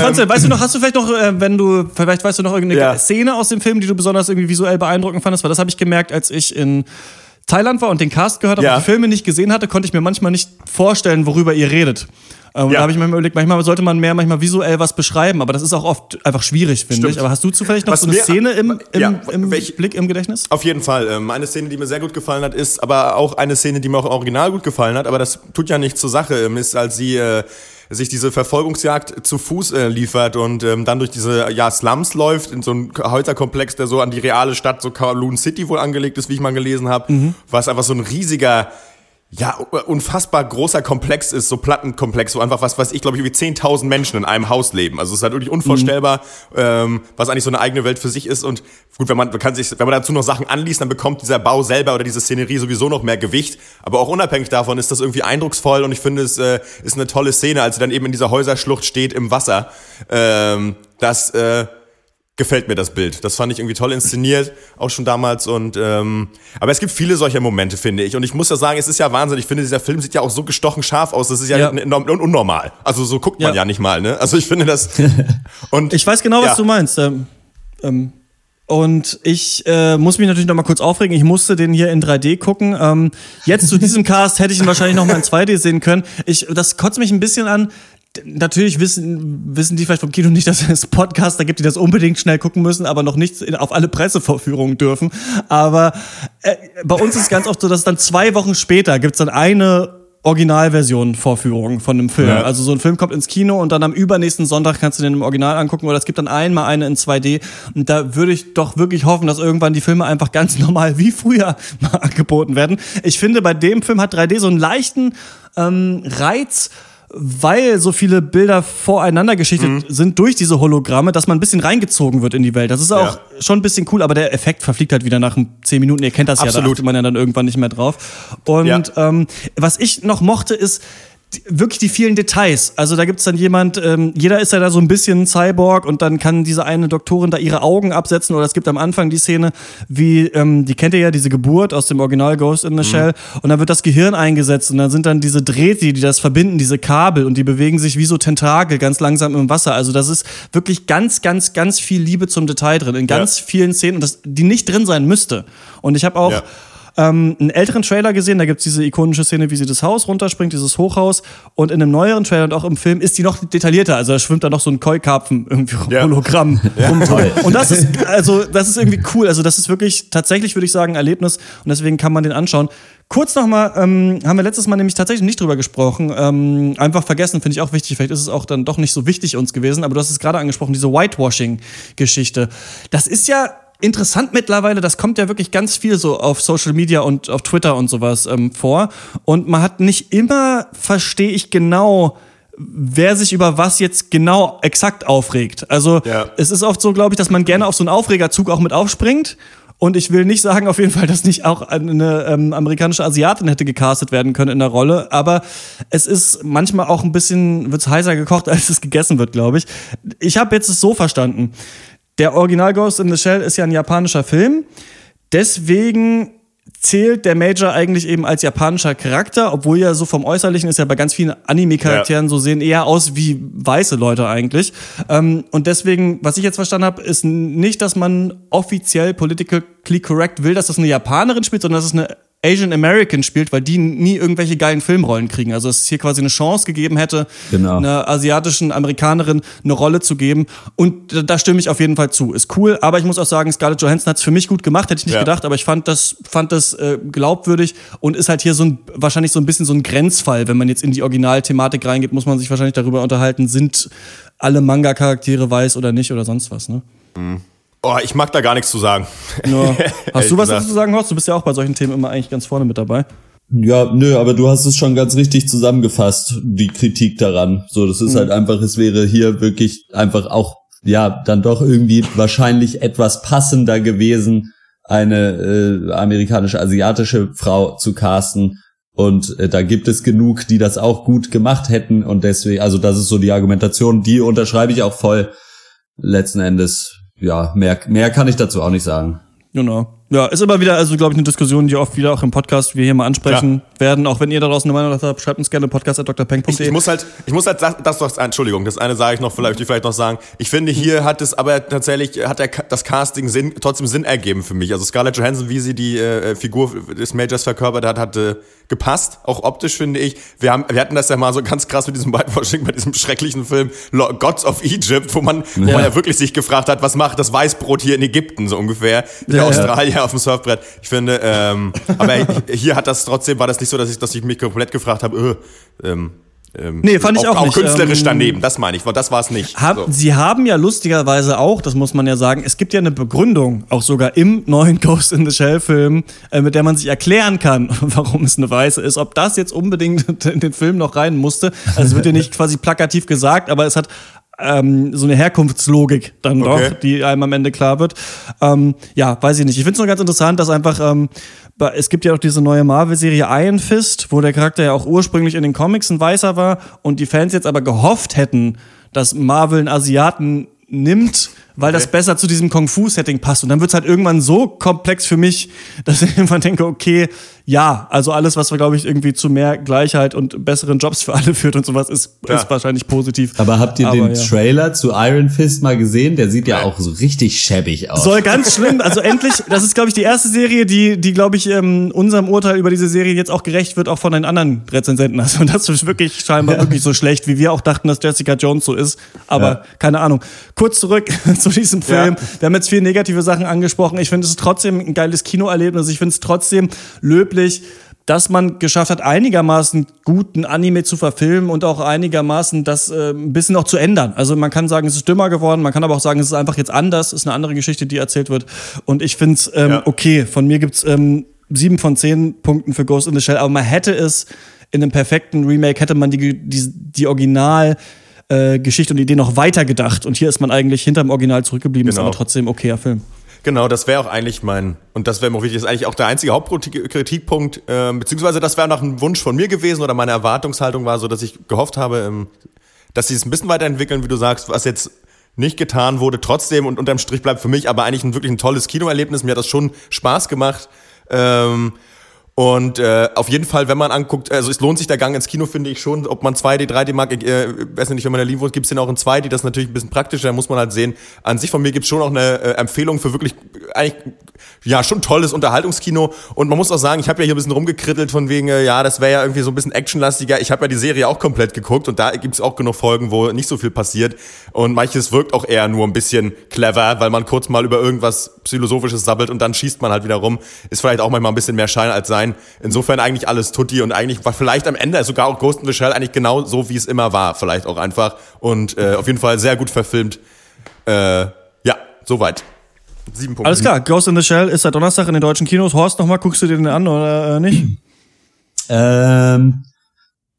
fandst du, weißt du noch, hast du vielleicht noch, äh, wenn du, vielleicht weißt du noch irgendeine ja. Szene aus dem Film, die du besonders irgendwie visuell beeindruckend fandest? Weil das habe ich gemerkt, als ich in Thailand war und den Cast gehört habe ja. und die Filme nicht gesehen hatte, konnte ich mir manchmal nicht vorstellen, worüber ihr redet. Ähm, ja. Da habe ich mir überlegt, manchmal sollte man mehr, manchmal visuell was beschreiben, aber das ist auch oft einfach schwierig, finde ich. Aber hast du zufällig noch was so eine Szene im, im, ja, im welch, Blick, im Gedächtnis? Auf jeden Fall. Ähm, eine Szene, die mir sehr gut gefallen hat, ist aber auch eine Szene, die mir auch im Original gut gefallen hat, aber das tut ja nichts zur Sache, ähm, ist, als sie äh, sich diese Verfolgungsjagd zu Fuß äh, liefert und ähm, dann durch diese ja, Slums läuft, in so einen Häuserkomplex, der so an die reale Stadt, so Kowloon City wohl angelegt ist, wie ich mal gelesen habe, mhm. was einfach so ein riesiger ja, unfassbar großer Komplex ist, so Plattenkomplex, wo einfach was weiß ich, glaube ich, wie 10.000 Menschen in einem Haus leben. Also es ist halt wirklich unvorstellbar, mhm. ähm, was eigentlich so eine eigene Welt für sich ist. Und gut, wenn man, man kann sich, wenn man dazu noch Sachen anliest, dann bekommt dieser Bau selber oder diese Szenerie sowieso noch mehr Gewicht. Aber auch unabhängig davon ist das irgendwie eindrucksvoll und ich finde, es äh, ist eine tolle Szene, als sie dann eben in dieser Häuserschlucht steht im Wasser. Ähm, das äh, gefällt mir das Bild. Das fand ich irgendwie toll inszeniert, auch schon damals. Und ähm, aber es gibt viele solcher Momente, finde ich. Und ich muss ja sagen, es ist ja Wahnsinn. Ich finde, dieser Film sieht ja auch so gestochen scharf aus. Das ist ja, ja. unnormal. Also so guckt man ja. ja. nicht mal. Ne? Also ich finde das. Und ich weiß genau, was ja. du meinst. Ähm, ähm, und ich äh, muss mich natürlich noch mal kurz aufregen. Ich musste den hier in 3D gucken. Ähm, jetzt zu diesem Cast hätte ich ihn wahrscheinlich noch mal in 2D sehen können. Ich, das kotzt mich ein bisschen an natürlich wissen, wissen die vielleicht vom Kino nicht, dass es Podcaster gibt, die das unbedingt schnell gucken müssen, aber noch nicht auf alle Pressevorführungen dürfen. Aber äh, bei uns ist es ganz oft so, dass dann zwei Wochen später gibt's dann eine Originalversion Vorführung von einem Film. Ja. Also so ein Film kommt ins Kino und dann am übernächsten Sonntag kannst du den im Original angucken oder es gibt dann einmal eine in 2D und da würde ich doch wirklich hoffen, dass irgendwann die Filme einfach ganz normal wie früher mal angeboten werden. Ich finde, bei dem Film hat 3D so einen leichten ähm, Reiz, weil so viele Bilder voreinander geschichtet mhm. sind durch diese Hologramme, dass man ein bisschen reingezogen wird in die Welt. Das ist auch ja. schon ein bisschen cool, aber der Effekt verfliegt halt wieder nach zehn Minuten. Ihr kennt das Absolut. ja, da achtet man ja dann irgendwann nicht mehr drauf. Und ja. ähm, was ich noch mochte, ist, wirklich die vielen Details. Also da gibt's dann jemand, ähm, jeder ist ja da so ein bisschen Cyborg und dann kann diese eine Doktorin da ihre Augen absetzen oder es gibt am Anfang die Szene, wie, ähm, die kennt ihr ja, diese Geburt aus dem Original Ghost in the mhm. Shell und dann wird das Gehirn eingesetzt und dann sind dann diese Drähte, die das verbinden, diese Kabel und die bewegen sich wie so Tentakel ganz langsam im Wasser. Also das ist wirklich ganz, ganz, ganz viel Liebe zum Detail drin in ganz ja. vielen Szenen und das, die nicht drin sein müsste. Und ich habe auch ja ähm, einen älteren Trailer gesehen, da gibt's diese ikonische Szene, wie sie das Haus runterspringt, dieses Hochhaus. Und in einem neueren Trailer und auch im Film ist die noch detaillierter. Also da schwimmt da noch so ein Koi-Karpfen, irgendwie ja. Hologramm ja. rum. Und das ist, also, das ist irgendwie cool. Also das ist wirklich, tatsächlich würde ich sagen, Erlebnis. Und deswegen kann man den anschauen. Kurz nochmal, ähm, haben wir letztes Mal nämlich tatsächlich nicht drüber gesprochen. Ähm, einfach vergessen, finde ich auch wichtig. Vielleicht ist es auch dann doch nicht so wichtig uns gewesen. Aber du hast es gerade angesprochen, diese Whitewashing-Geschichte. Das ist ja interessant mittlerweile, das kommt ja wirklich ganz viel so auf Social Media und auf Twitter und sowas ähm, vor. Und man hat nicht immer, verstehe ich genau, wer sich über was jetzt genau exakt aufregt. Also ja. es ist oft so, glaube ich, dass man gerne auf so einen Aufregerzug auch mit aufspringt. Und ich will nicht sagen auf jeden Fall, dass nicht auch eine ähm, amerikanische Asiatin hätte gecastet werden können in der Rolle, aber es ist manchmal auch ein bisschen, wird's heißer gekocht, als es gegessen wird, glaube ich. Ich habe jetzt es so verstanden. Der Original Ghost in the Shell ist ja ein japanischer Film. Deswegen zählt der Major eigentlich eben als japanischer Charakter, obwohl ja so vom Äußerlichen ist ja bei ganz vielen Anime-Charakteren ja. so sehen eher aus wie weiße Leute eigentlich. Ähm, und deswegen, was ich jetzt verstanden habe, ist nicht, dass man offiziell politically correct will, dass das eine Japanerin spielt, sondern dass es eine Asian American spielt, weil die nie irgendwelche geilen Filmrollen kriegen. Also dass es hier quasi eine Chance gegeben hätte, genau. einer asiatischen Amerikanerin eine Rolle zu geben. Und da stimme ich auf jeden Fall zu. Ist cool, aber ich muss auch sagen, Scarlett Johansson hat es für mich gut gemacht, hätte ich nicht ja. gedacht, aber ich fand das, fand das äh, glaubwürdig und ist halt hier so ein, wahrscheinlich so ein bisschen so ein Grenzfall. Wenn man jetzt in die Originalthematik reingeht, muss man sich wahrscheinlich darüber unterhalten, sind alle Manga-Charaktere weiß oder nicht oder sonst was, ne? Mhm. Oh, ich mag da gar nichts zu sagen. Nur, hast du was dazu zu sagen, Horst? Du bist ja auch bei solchen Themen immer eigentlich ganz vorne mit dabei. Ja, nö, aber du hast es schon ganz richtig zusammengefasst, die Kritik daran. So, das ist mhm. halt einfach, es wäre hier wirklich einfach auch, ja, dann doch irgendwie wahrscheinlich etwas passender gewesen, eine äh, amerikanische, asiatische Frau zu casten. Und äh, da gibt es genug, die das auch gut gemacht hätten. Und deswegen, also das ist so die Argumentation, die unterschreibe ich auch voll. Letzten Endes, ja, mehr, mehr kann ich dazu auch nicht sagen. Genau. Ja, ist immer wieder, also glaube ich, eine Diskussion, die oft wieder auch im Podcast wir hier mal ansprechen werden. Auch wenn ihr da draußen eine Meinung habt, schreibt uns gerne podcast.drpeng.de. Ich, ich muss halt, ich muss halt das, das, das Entschuldigung, das eine sage ich noch, vielleicht, die vielleicht noch sagen. Ich finde, hier hat es aber tatsächlich, hat der, das Casting Sinn, trotzdem Sinn ergeben für mich. Also Scarlett Johansson, wie sie die äh, Figur des Majors verkörpert hat, hatte gepasst, auch optisch finde ich. Wir haben, wir hatten das ja mal so ganz krass mit diesem Whitewashing, bei diesem schrecklichen Film Gods of Egypt, wo man, wo man ja wirklich sich gefragt hat, was macht das Weißbrot hier in Ägypten so ungefähr, die Ja, ja. Australier auf dem Surfbrett. Ich finde, ähm, aber hier hat das trotzdem war das nicht so, dass ich, dass ich mich komplett gefragt habe, äh, ähm, ähm, Nee, fand ich auch auch nicht. künstlerisch Ähm, daneben, das meine ich, das war es nicht. Hab, so. Sie haben ja lustigerweise auch, das muss man ja sagen, es gibt ja eine Begründung, auch sogar im neuen Ghost in the Shell Film, äh, mit der man sich erklären kann, warum es eine Weiße ist. Ob das jetzt unbedingt in den Film noch rein musste, also es wird ja nicht quasi plakativ gesagt, aber es hat ähm, so eine Herkunftslogik dann Okay. doch, die einem am Ende klar wird. Ähm, ja, weiß ich nicht. Ich finde es nur ganz interessant, dass einfach, ähm, es gibt ja auch diese neue Marvel-Serie Iron Fist, wo der Charakter ja auch ursprünglich in den Comics ein Weißer war und die Fans jetzt aber gehofft hätten, dass Marvel einen Asiaten nimmt, weil das besser zu diesem Kung-Fu-Setting passt. Und dann wird's halt irgendwann so komplex für mich, dass ich irgendwann denke, okay, ja, also alles, was, glaube ich, irgendwie zu mehr Gleichheit und besseren Jobs für alle führt und sowas, ist, Ja. ist wahrscheinlich positiv. Aber habt ihr Aber den ja. Trailer zu Iron Fist mal gesehen? Der sieht ja auch so richtig schäbig aus. Soll ganz schlimm, also endlich, das ist, glaube ich, die erste Serie, die, die glaube ich, ähm, unserem Urteil über diese Serie jetzt auch gerecht wird, auch von den anderen Rezensenten. Also das ist wirklich scheinbar wirklich so schlecht, wie wir auch dachten, dass Jessica Jones so ist. Aber Ja. keine Ahnung. Kurz zurück zu diesem Film. Ja. Wir haben jetzt viele negative Sachen angesprochen. Ich finde es trotzdem ein geiles Kinoerlebnis. Ich finde es trotzdem löblich, dass man geschafft hat, einigermaßen guten Anime zu verfilmen und auch einigermaßen das äh, ein bisschen noch zu ändern. Also man kann sagen, es ist dümmer geworden, man kann aber auch sagen, es ist einfach jetzt anders, ist eine andere Geschichte, die erzählt wird. Und ich finde es ähm, Ja. okay. Von mir gibt's ähm, sieben von zehn Punkten für Ghost in the Shell, aber man hätte es in einem perfekten Remake, hätte man die, die, die Original- äh, Geschichte und Idee noch weiter gedacht. Und hier ist man eigentlich hinterm Original zurückgeblieben, ist Genau. aber trotzdem okayer Film. Genau, das wäre auch eigentlich mein, und das wäre mir auch wichtig, ist eigentlich auch der einzige Hauptkritikpunkt, äh, beziehungsweise das wäre noch ein Wunsch von mir gewesen oder meine Erwartungshaltung war so, dass ich gehofft habe, ähm, dass sie es ein bisschen weiterentwickeln, wie du sagst, was jetzt nicht getan wurde, trotzdem und unterm Strich bleibt für mich aber eigentlich ein wirklich ein tolles Kinoerlebnis. Mir hat das schon Spaß gemacht. Ähm, und äh, auf jeden Fall, wenn man anguckt, also es lohnt sich der Gang ins Kino, finde ich schon, ob man 2D, 3D mag, ich äh, weiß nicht, wenn man in Berlin wohnt, gibt's den auch in 2D, das ist natürlich ein bisschen praktischer, da muss man halt sehen. An sich von mir gibt's schon auch eine äh, Empfehlung für wirklich, eigentlich, ja, schon tolles Unterhaltungskino. Und man muss auch sagen, ich habe ja hier ein bisschen rumgekrittelt von wegen, äh, ja, das wäre ja irgendwie so ein bisschen actionlastiger. Ich habe ja die Serie auch komplett geguckt und da gibt's auch genug Folgen, wo nicht so viel passiert. Und manches wirkt auch eher nur ein bisschen clever, weil man kurz mal über irgendwas Philosophisches sabbelt und dann schießt man halt wieder rum. Ist vielleicht auch manchmal ein bisschen mehr Schein als Sein. Insofern eigentlich alles Tutti und eigentlich war vielleicht am Ende sogar auch Ghost in the Shell eigentlich genau so, wie es immer war. Vielleicht auch einfach. Und äh, auf jeden Fall sehr gut verfilmt. Äh, ja, soweit. Sieben Punkte. Alles klar, Ghost in the Shell ist seit Donnerstag in den deutschen Kinos. Horst, nochmal, guckst du dir den an oder äh, nicht? Ähm,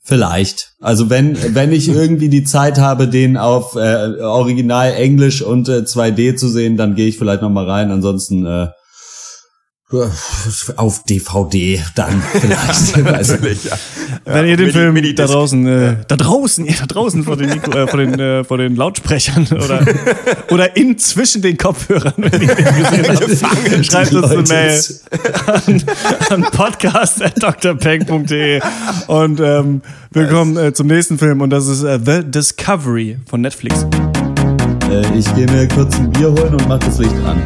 vielleicht. Also wenn wenn ich irgendwie die Zeit habe, den auf äh, Original Englisch und äh, 2D zu sehen, dann gehe ich vielleicht noch mal rein. Ansonsten äh, auf DVD dann vielleicht. Weiß ich Natürlich, nicht. ja. Wenn ihr den Mini- Film da Minidisc. draußen, äh, da draußen, ihr da draußen vor den, Mikro, äh, vor den, äh, vor den Lautsprechern oder, oder in zwischen den Kopfhörern, wenn ihr den gesehen habt, schreibt uns eine. Mail an, an podcast.drpeng.de und ähm, wir kommen äh, zum nächsten Film und das ist äh, The Discovery von Netflix. Äh, ich gehe mir kurz ein Bier holen und mach das Licht an.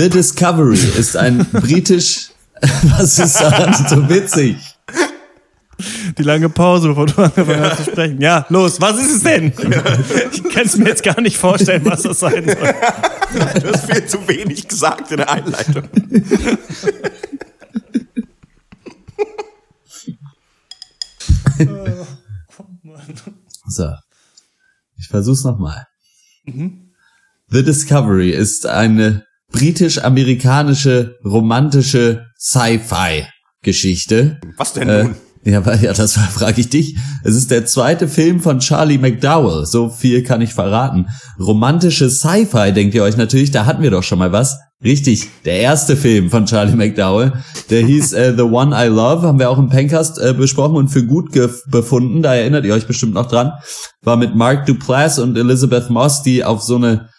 The Discovery ist ein britisch. Was ist daran so witzig? Die lange Pause, bevor du angefangen hast zu sprechen. Ja, los, was ist es denn? Ich kann es mir jetzt gar nicht vorstellen, was das sein soll. Du hast viel zu wenig gesagt in der Einleitung. So. Ich versuch's nochmal. The Discovery ist eine britisch-amerikanische romantische Sci-Fi-Geschichte. Was denn Äh, nun? ja, weil- ja, das frage ich dich. Es ist der zweite Film von Charlie McDowell. So viel kann ich verraten. Romantische Sci-Fi, denkt ihr euch natürlich, da hatten wir doch schon mal was. Richtig, der erste Film von Charlie McDowell. Der hieß äh, The One I Love, haben wir auch im Pencast äh, besprochen und für gut befunden. Da erinnert ihr euch bestimmt noch dran. War mit Mark Duplass und Elizabeth Moss, die auf so eine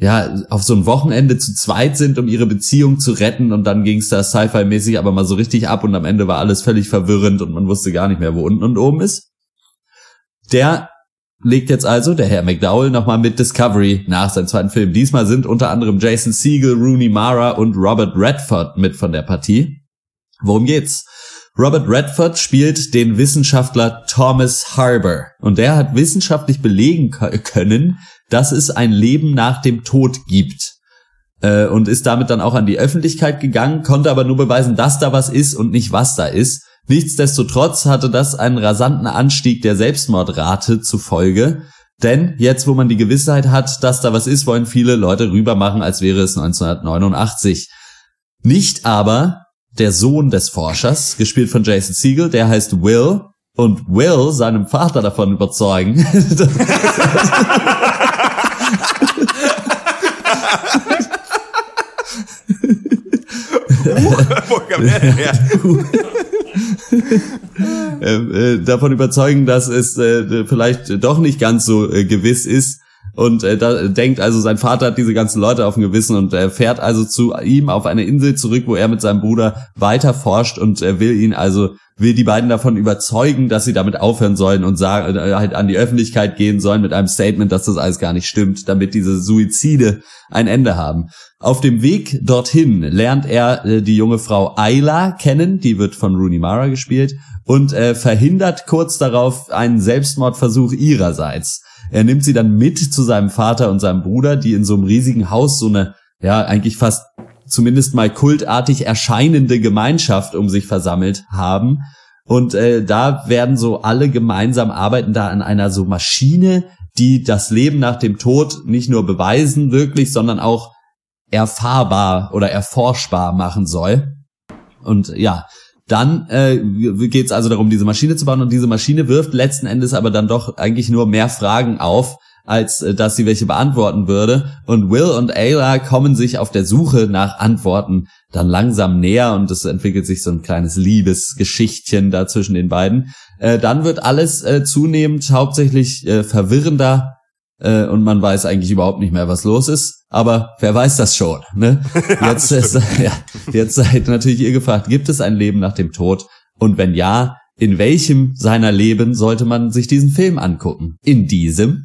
ja, auf so ein Wochenende zu zweit sind, um ihre Beziehung zu retten und dann ging's da Sci-Fi-mäßig aber mal so richtig ab und am Ende war alles völlig verwirrend und man wusste gar nicht mehr, wo unten und oben ist. Der legt jetzt also, der Herr McDowell, nochmal mit Discovery nach seinem zweiten Film. Diesmal sind unter anderem Jason Segel, Rooney Mara und Robert Redford mit von der Partie. Worum geht's? Robert Redford spielt den Wissenschaftler Thomas Harbour und der hat wissenschaftlich belegen können, dass es ein Leben nach dem Tod gibt. Äh, und ist damit dann auch an die Öffentlichkeit gegangen, konnte aber nur beweisen, dass da was ist und nicht was da ist. Nichtsdestotrotz hatte das einen rasanten Anstieg der Selbstmordrate zur Folge. Denn jetzt, wo man die Gewissheit hat, dass da was ist, wollen viele Leute rübermachen, als wäre es 1989. Nicht aber der Sohn des Forschers, gespielt von Jason Segel, der heißt Will und Will seinem Vater davon überzeugen. äh, äh, davon überzeugen, dass es äh, vielleicht doch nicht ganz so äh, gewiss ist. Und äh, da denkt also, sein Vater hat diese ganzen Leute auf dem Gewissen und er fährt also zu ihm auf eine Insel zurück, wo er mit seinem Bruder weiter forscht und will ihn also, will die beiden davon überzeugen, dass sie damit aufhören sollen und sagen, äh, halt an die Öffentlichkeit gehen sollen mit einem Statement, dass das alles gar nicht stimmt, damit diese Suizide ein Ende haben. Auf dem Weg dorthin lernt er äh, die junge Frau Ayla kennen, die wird von Rooney Mara gespielt, und äh, verhindert kurz darauf einen Selbstmordversuch ihrerseits. Er nimmt sie dann mit zu seinem Vater und seinem Bruder, die in so einem riesigen Haus so eine, ja, eigentlich fast zumindest mal kultartig erscheinende Gemeinschaft um sich versammelt haben. Und äh, da werden so alle gemeinsam arbeiten da an einer so Maschine, die das Leben nach dem Tod nicht nur beweisen wirklich, sondern auch erfahrbar oder erforschbar machen soll. Und ja, dann äh, geht es also darum, diese Maschine zu bauen und diese Maschine wirft letzten Endes aber dann doch eigentlich nur mehr Fragen auf, als äh, dass sie welche beantworten würde. Und Will und Ayla kommen sich auf der Suche nach Antworten dann langsam näher und es entwickelt sich so ein kleines Liebesgeschichtchen da zwischen den beiden. Äh, dann wird alles äh, zunehmend hauptsächlich äh, verwirrender äh, und man weiß eigentlich überhaupt nicht mehr, was los ist. Aber wer weiß das schon? Ne? Jetzt, ist, ja, jetzt seid natürlich ihr gefragt, gibt es ein Leben nach dem Tod? Und wenn ja, in welchem seiner Leben sollte man sich diesen Film angucken? In diesem?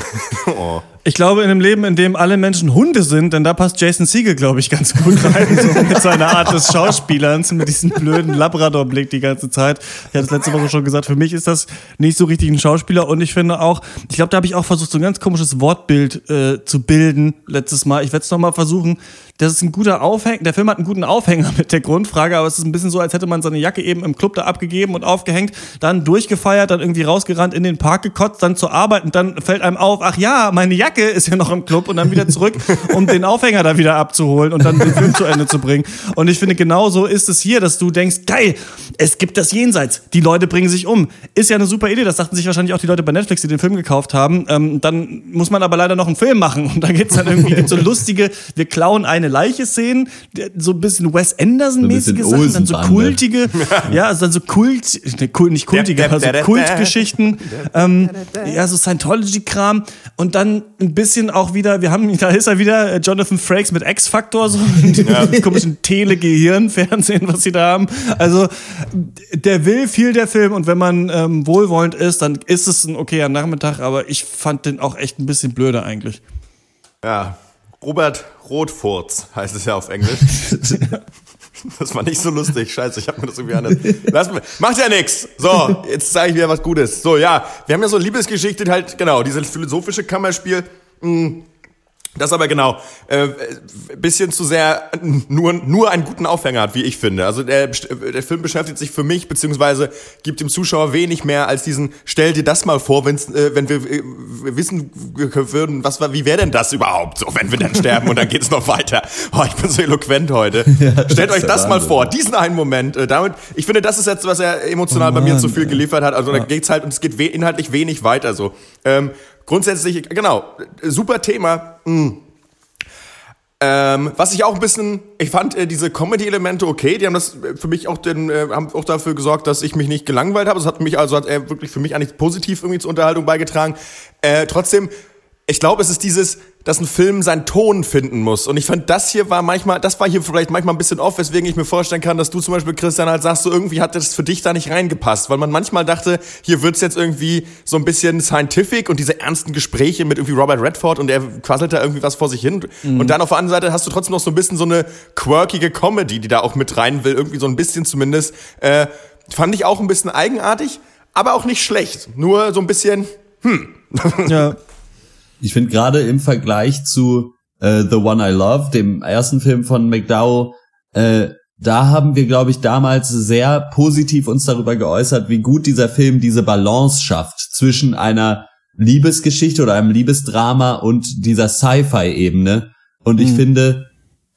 Oh. Ich glaube, in einem Leben, in dem alle Menschen Hunde sind, denn da passt Jason Siegel, glaube ich, ganz gut rein. So mit seiner Art des Schauspielerns, mit diesem blöden Labrador-Blick die ganze Zeit. Ich hatte es letzte Woche schon gesagt, für mich ist das nicht so richtig ein Schauspieler. Und ich finde auch, ich glaube, da habe ich auch versucht, so ein ganz komisches Wortbild äh, zu bilden letztes Mal. Ich werde es nochmal versuchen. Das ist ein guter Aufhänger. Der Film hat einen guten Aufhänger mit der Grundfrage, aber es ist ein bisschen so, als hätte man seine Jacke eben im Club da abgegeben und aufgehängt, dann durchgefeiert, dann irgendwie rausgerannt, in den Park gekotzt, dann zur Arbeit und dann fällt einem auf, ach ja, meine Jacke ist ja noch im Club und dann wieder zurück, um den Aufhänger da wieder abzuholen und dann den Film zu Ende zu bringen. Und ich finde, genau so ist es hier, dass du denkst, geil, es gibt das Jenseits, die Leute bringen sich um. Ist ja eine super Idee, das dachten sich wahrscheinlich auch die Leute bei Netflix, die den Film gekauft haben. Ähm, dann muss man aber leider noch einen Film machen und da geht's dann irgendwie gibt's so lustige, wir klauen eine Leiche Szenen, so ein bisschen Wes Anderson-mäßige Sachen, dann so Olsenbande. kultige, ja, also dann so Kult, ne, Kult nicht kultige, aber so Kultgeschichten, ähm, ja, so Scientology-Kram und dann ein bisschen auch wieder, wir haben, da ist er wieder, äh, Jonathan Frakes mit X-Factor, so ja. komischen Tele-Gehirn-Fernsehen, was sie da haben. Also, der will viel, der Film, und wenn man ähm, wohlwollend ist, dann ist es ein okayer Nachmittag, aber ich fand den auch echt ein bisschen blöder eigentlich. Ja. Robert, Brotfurz, heißt es ja auf Englisch. Das war nicht so lustig. Scheiße, ich habe mir das irgendwie anders. Lass mir, macht ja nix. So, jetzt zeige ich wieder was Gutes. So, ja, wir haben ja so Liebesgeschichte, halt, genau, dieses philosophische Kammerspiel. Mh, das aber genau äh, bisschen zu sehr nur nur einen guten Aufhänger hat, wie ich finde. Also der, der Film beschäftigt sich für mich beziehungsweise gibt dem Zuschauer wenig mehr als diesen Stell dir das mal vor, wenn's, äh, wenn wir äh, wissen würden, was wie wäre denn das überhaupt so, wenn wir dann sterben und dann geht's noch weiter. Oh, ich bin so eloquent heute. Ja, Stellt euch das mal vor, diesen einen Moment. Äh, damit, ich finde, das ist jetzt was er emotional Oh bei mir zu viel geliefert hat. Also da geht's halt und es geht we inhaltlich wenig weiter so. Ähm, grundsätzlich genau super Thema. Mm. Ähm, was ich auch ein bisschen, ich fand äh, diese Comedy-Elemente okay. Die haben das äh, für mich auch, den, äh, haben auch dafür gesorgt, dass ich mich nicht gelangweilt habe. Das hat mich also hat er wirklich für mich eigentlich positiv irgendwie zur Unterhaltung beigetragen. Äh, trotzdem, ich glaube, es ist dieses, dass ein Film seinen Ton finden muss. Und ich fand, das hier war manchmal, das war hier vielleicht manchmal ein bisschen off, weswegen ich mir vorstellen kann, dass du zum Beispiel, Christian, halt sagst, so irgendwie hat das für dich da nicht reingepasst. Weil man manchmal dachte, hier wird's jetzt irgendwie so ein bisschen scientific und diese ernsten Gespräche mit irgendwie Robert Redford und der quasselt da irgendwie was vor sich hin. Und dann auf der anderen Seite hast du trotzdem noch so ein bisschen so eine quirkige Comedy, die da auch mit rein will, irgendwie so ein bisschen zumindest. Äh, fand ich auch ein bisschen eigenartig, aber auch nicht schlecht. Nur so ein bisschen, Ja. Ich finde gerade im Vergleich zu äh, The One I Love, dem ersten Film von McDowell, äh, da haben wir, glaube ich, damals sehr positiv uns darüber geäußert, wie gut dieser Film diese Balance schafft zwischen einer Liebesgeschichte oder einem Liebesdrama und dieser Sci-Fi-Ebene. Und ich finde,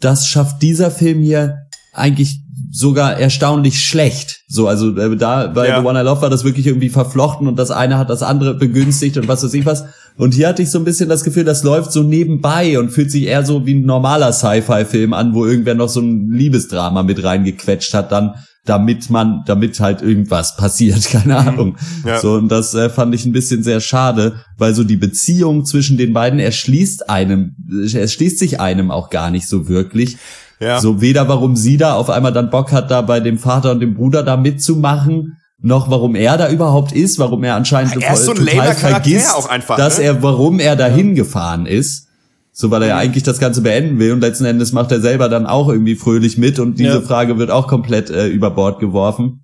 das schafft dieser Film hier eigentlich sogar erstaunlich schlecht. So, also äh, da bei Ja. The One I Love war das wirklich irgendwie verflochten und das eine hat das andere begünstigt und was weiß ich was. Und hier hatte ich so ein bisschen das Gefühl, das läuft so nebenbei und fühlt sich eher so wie ein normaler Sci-Fi-Film an, wo irgendwer noch so ein Liebesdrama mit reingequetscht hat, dann damit man, damit halt irgendwas passiert, keine Ahnung. Ja. So, und das äh, fand ich ein bisschen sehr schade, weil so die Beziehung zwischen den beiden erschließt einem, erschließt sich einem auch gar nicht so wirklich. Ja. So weder warum sie da auf einmal dann Bock hat, da bei dem Vater und dem Bruder da mitzumachen, noch warum er da überhaupt ist, warum er anscheinend Er ist so ein total vergisst, auch einfach, dass ne? er, warum er dahin gefahren ist. So, weil er ja eigentlich das Ganze beenden will und letzten Endes macht er selber dann auch irgendwie fröhlich mit und diese Ja. Frage wird auch komplett äh, über Bord geworfen.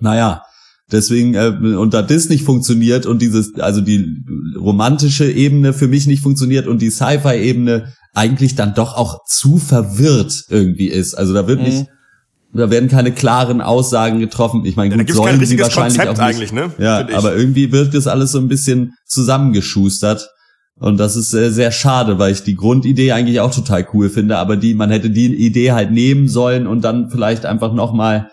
Naja, deswegen, äh, und da das nicht funktioniert und dieses, also die romantische Ebene für mich nicht funktioniert und die Sci-Fi-Ebene eigentlich dann doch auch zu verwirrt irgendwie ist. Also da wird Mhm. nicht, da werden keine klaren Aussagen getroffen. Ich meine, da gut, gibt's kein sollen sie richtiges wahrscheinlich Konzept auch nicht. eigentlich, ne? Ja, aber irgendwie wirkt das alles so ein bisschen zusammengeschustert. Und das ist äh, sehr schade, weil ich die Grundidee eigentlich auch total cool finde, aber die, man hätte die Idee halt nehmen sollen und dann vielleicht einfach nochmal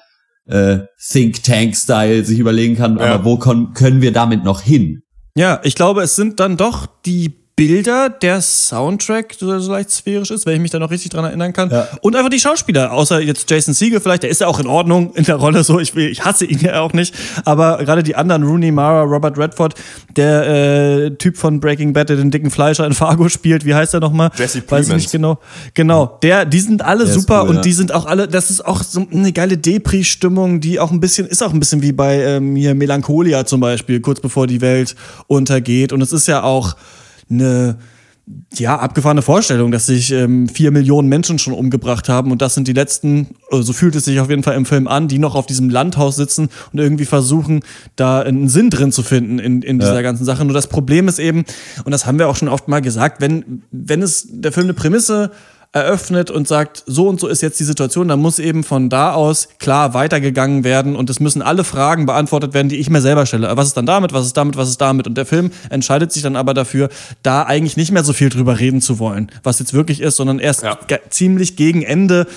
äh, Think Tank-Style sich überlegen kann, Ja. aber wo können wir damit noch hin? Ja, ich glaube, es sind dann doch die Bilder, der Soundtrack, der so leicht sphärisch ist, wenn ich mich da noch richtig dran erinnern kann. Ja. Und einfach die Schauspieler, außer jetzt Jason Siegel vielleicht, der ist ja auch in Ordnung in der Rolle so, ich, will, ich hasse ihn ja auch nicht, aber gerade die anderen, Rooney Mara, Robert Redford, der äh, Typ von Breaking Bad, der den dicken Fleischer in Fargo spielt, wie heißt er nochmal? Jesse Weiß ich Plemons. nicht genau. Genau, der, die sind alle Der super cool, und ja. die sind auch alle, das ist auch so eine geile Depri-Stimmung, die auch ein bisschen, ist auch ein bisschen wie bei ähm, hier Melancholia zum Beispiel, kurz bevor die Welt untergeht. Und es ist ja auch eine ja, abgefahrene Vorstellung, dass sich ähm, vier Millionen Menschen schon umgebracht haben und das sind die letzten, oder so fühlt es sich auf jeden Fall im Film an, die noch auf diesem Landhaus sitzen und irgendwie versuchen, da einen Sinn drin zu finden in, in dieser ganzen Sache. Nur das Problem ist eben, und das haben wir auch schon oft mal gesagt, wenn, wenn es der Film eine Prämisse eröffnet und sagt, so und so ist jetzt die Situation, dann muss eben von da aus klar weitergegangen werden und es müssen alle Fragen beantwortet werden, die ich mir selber stelle. Was ist dann damit, was ist damit, was ist damit? Und der Film entscheidet sich dann aber dafür, da eigentlich nicht mehr so viel drüber reden zu wollen, was jetzt wirklich ist, sondern erst Ja. ziemlich gegen Ende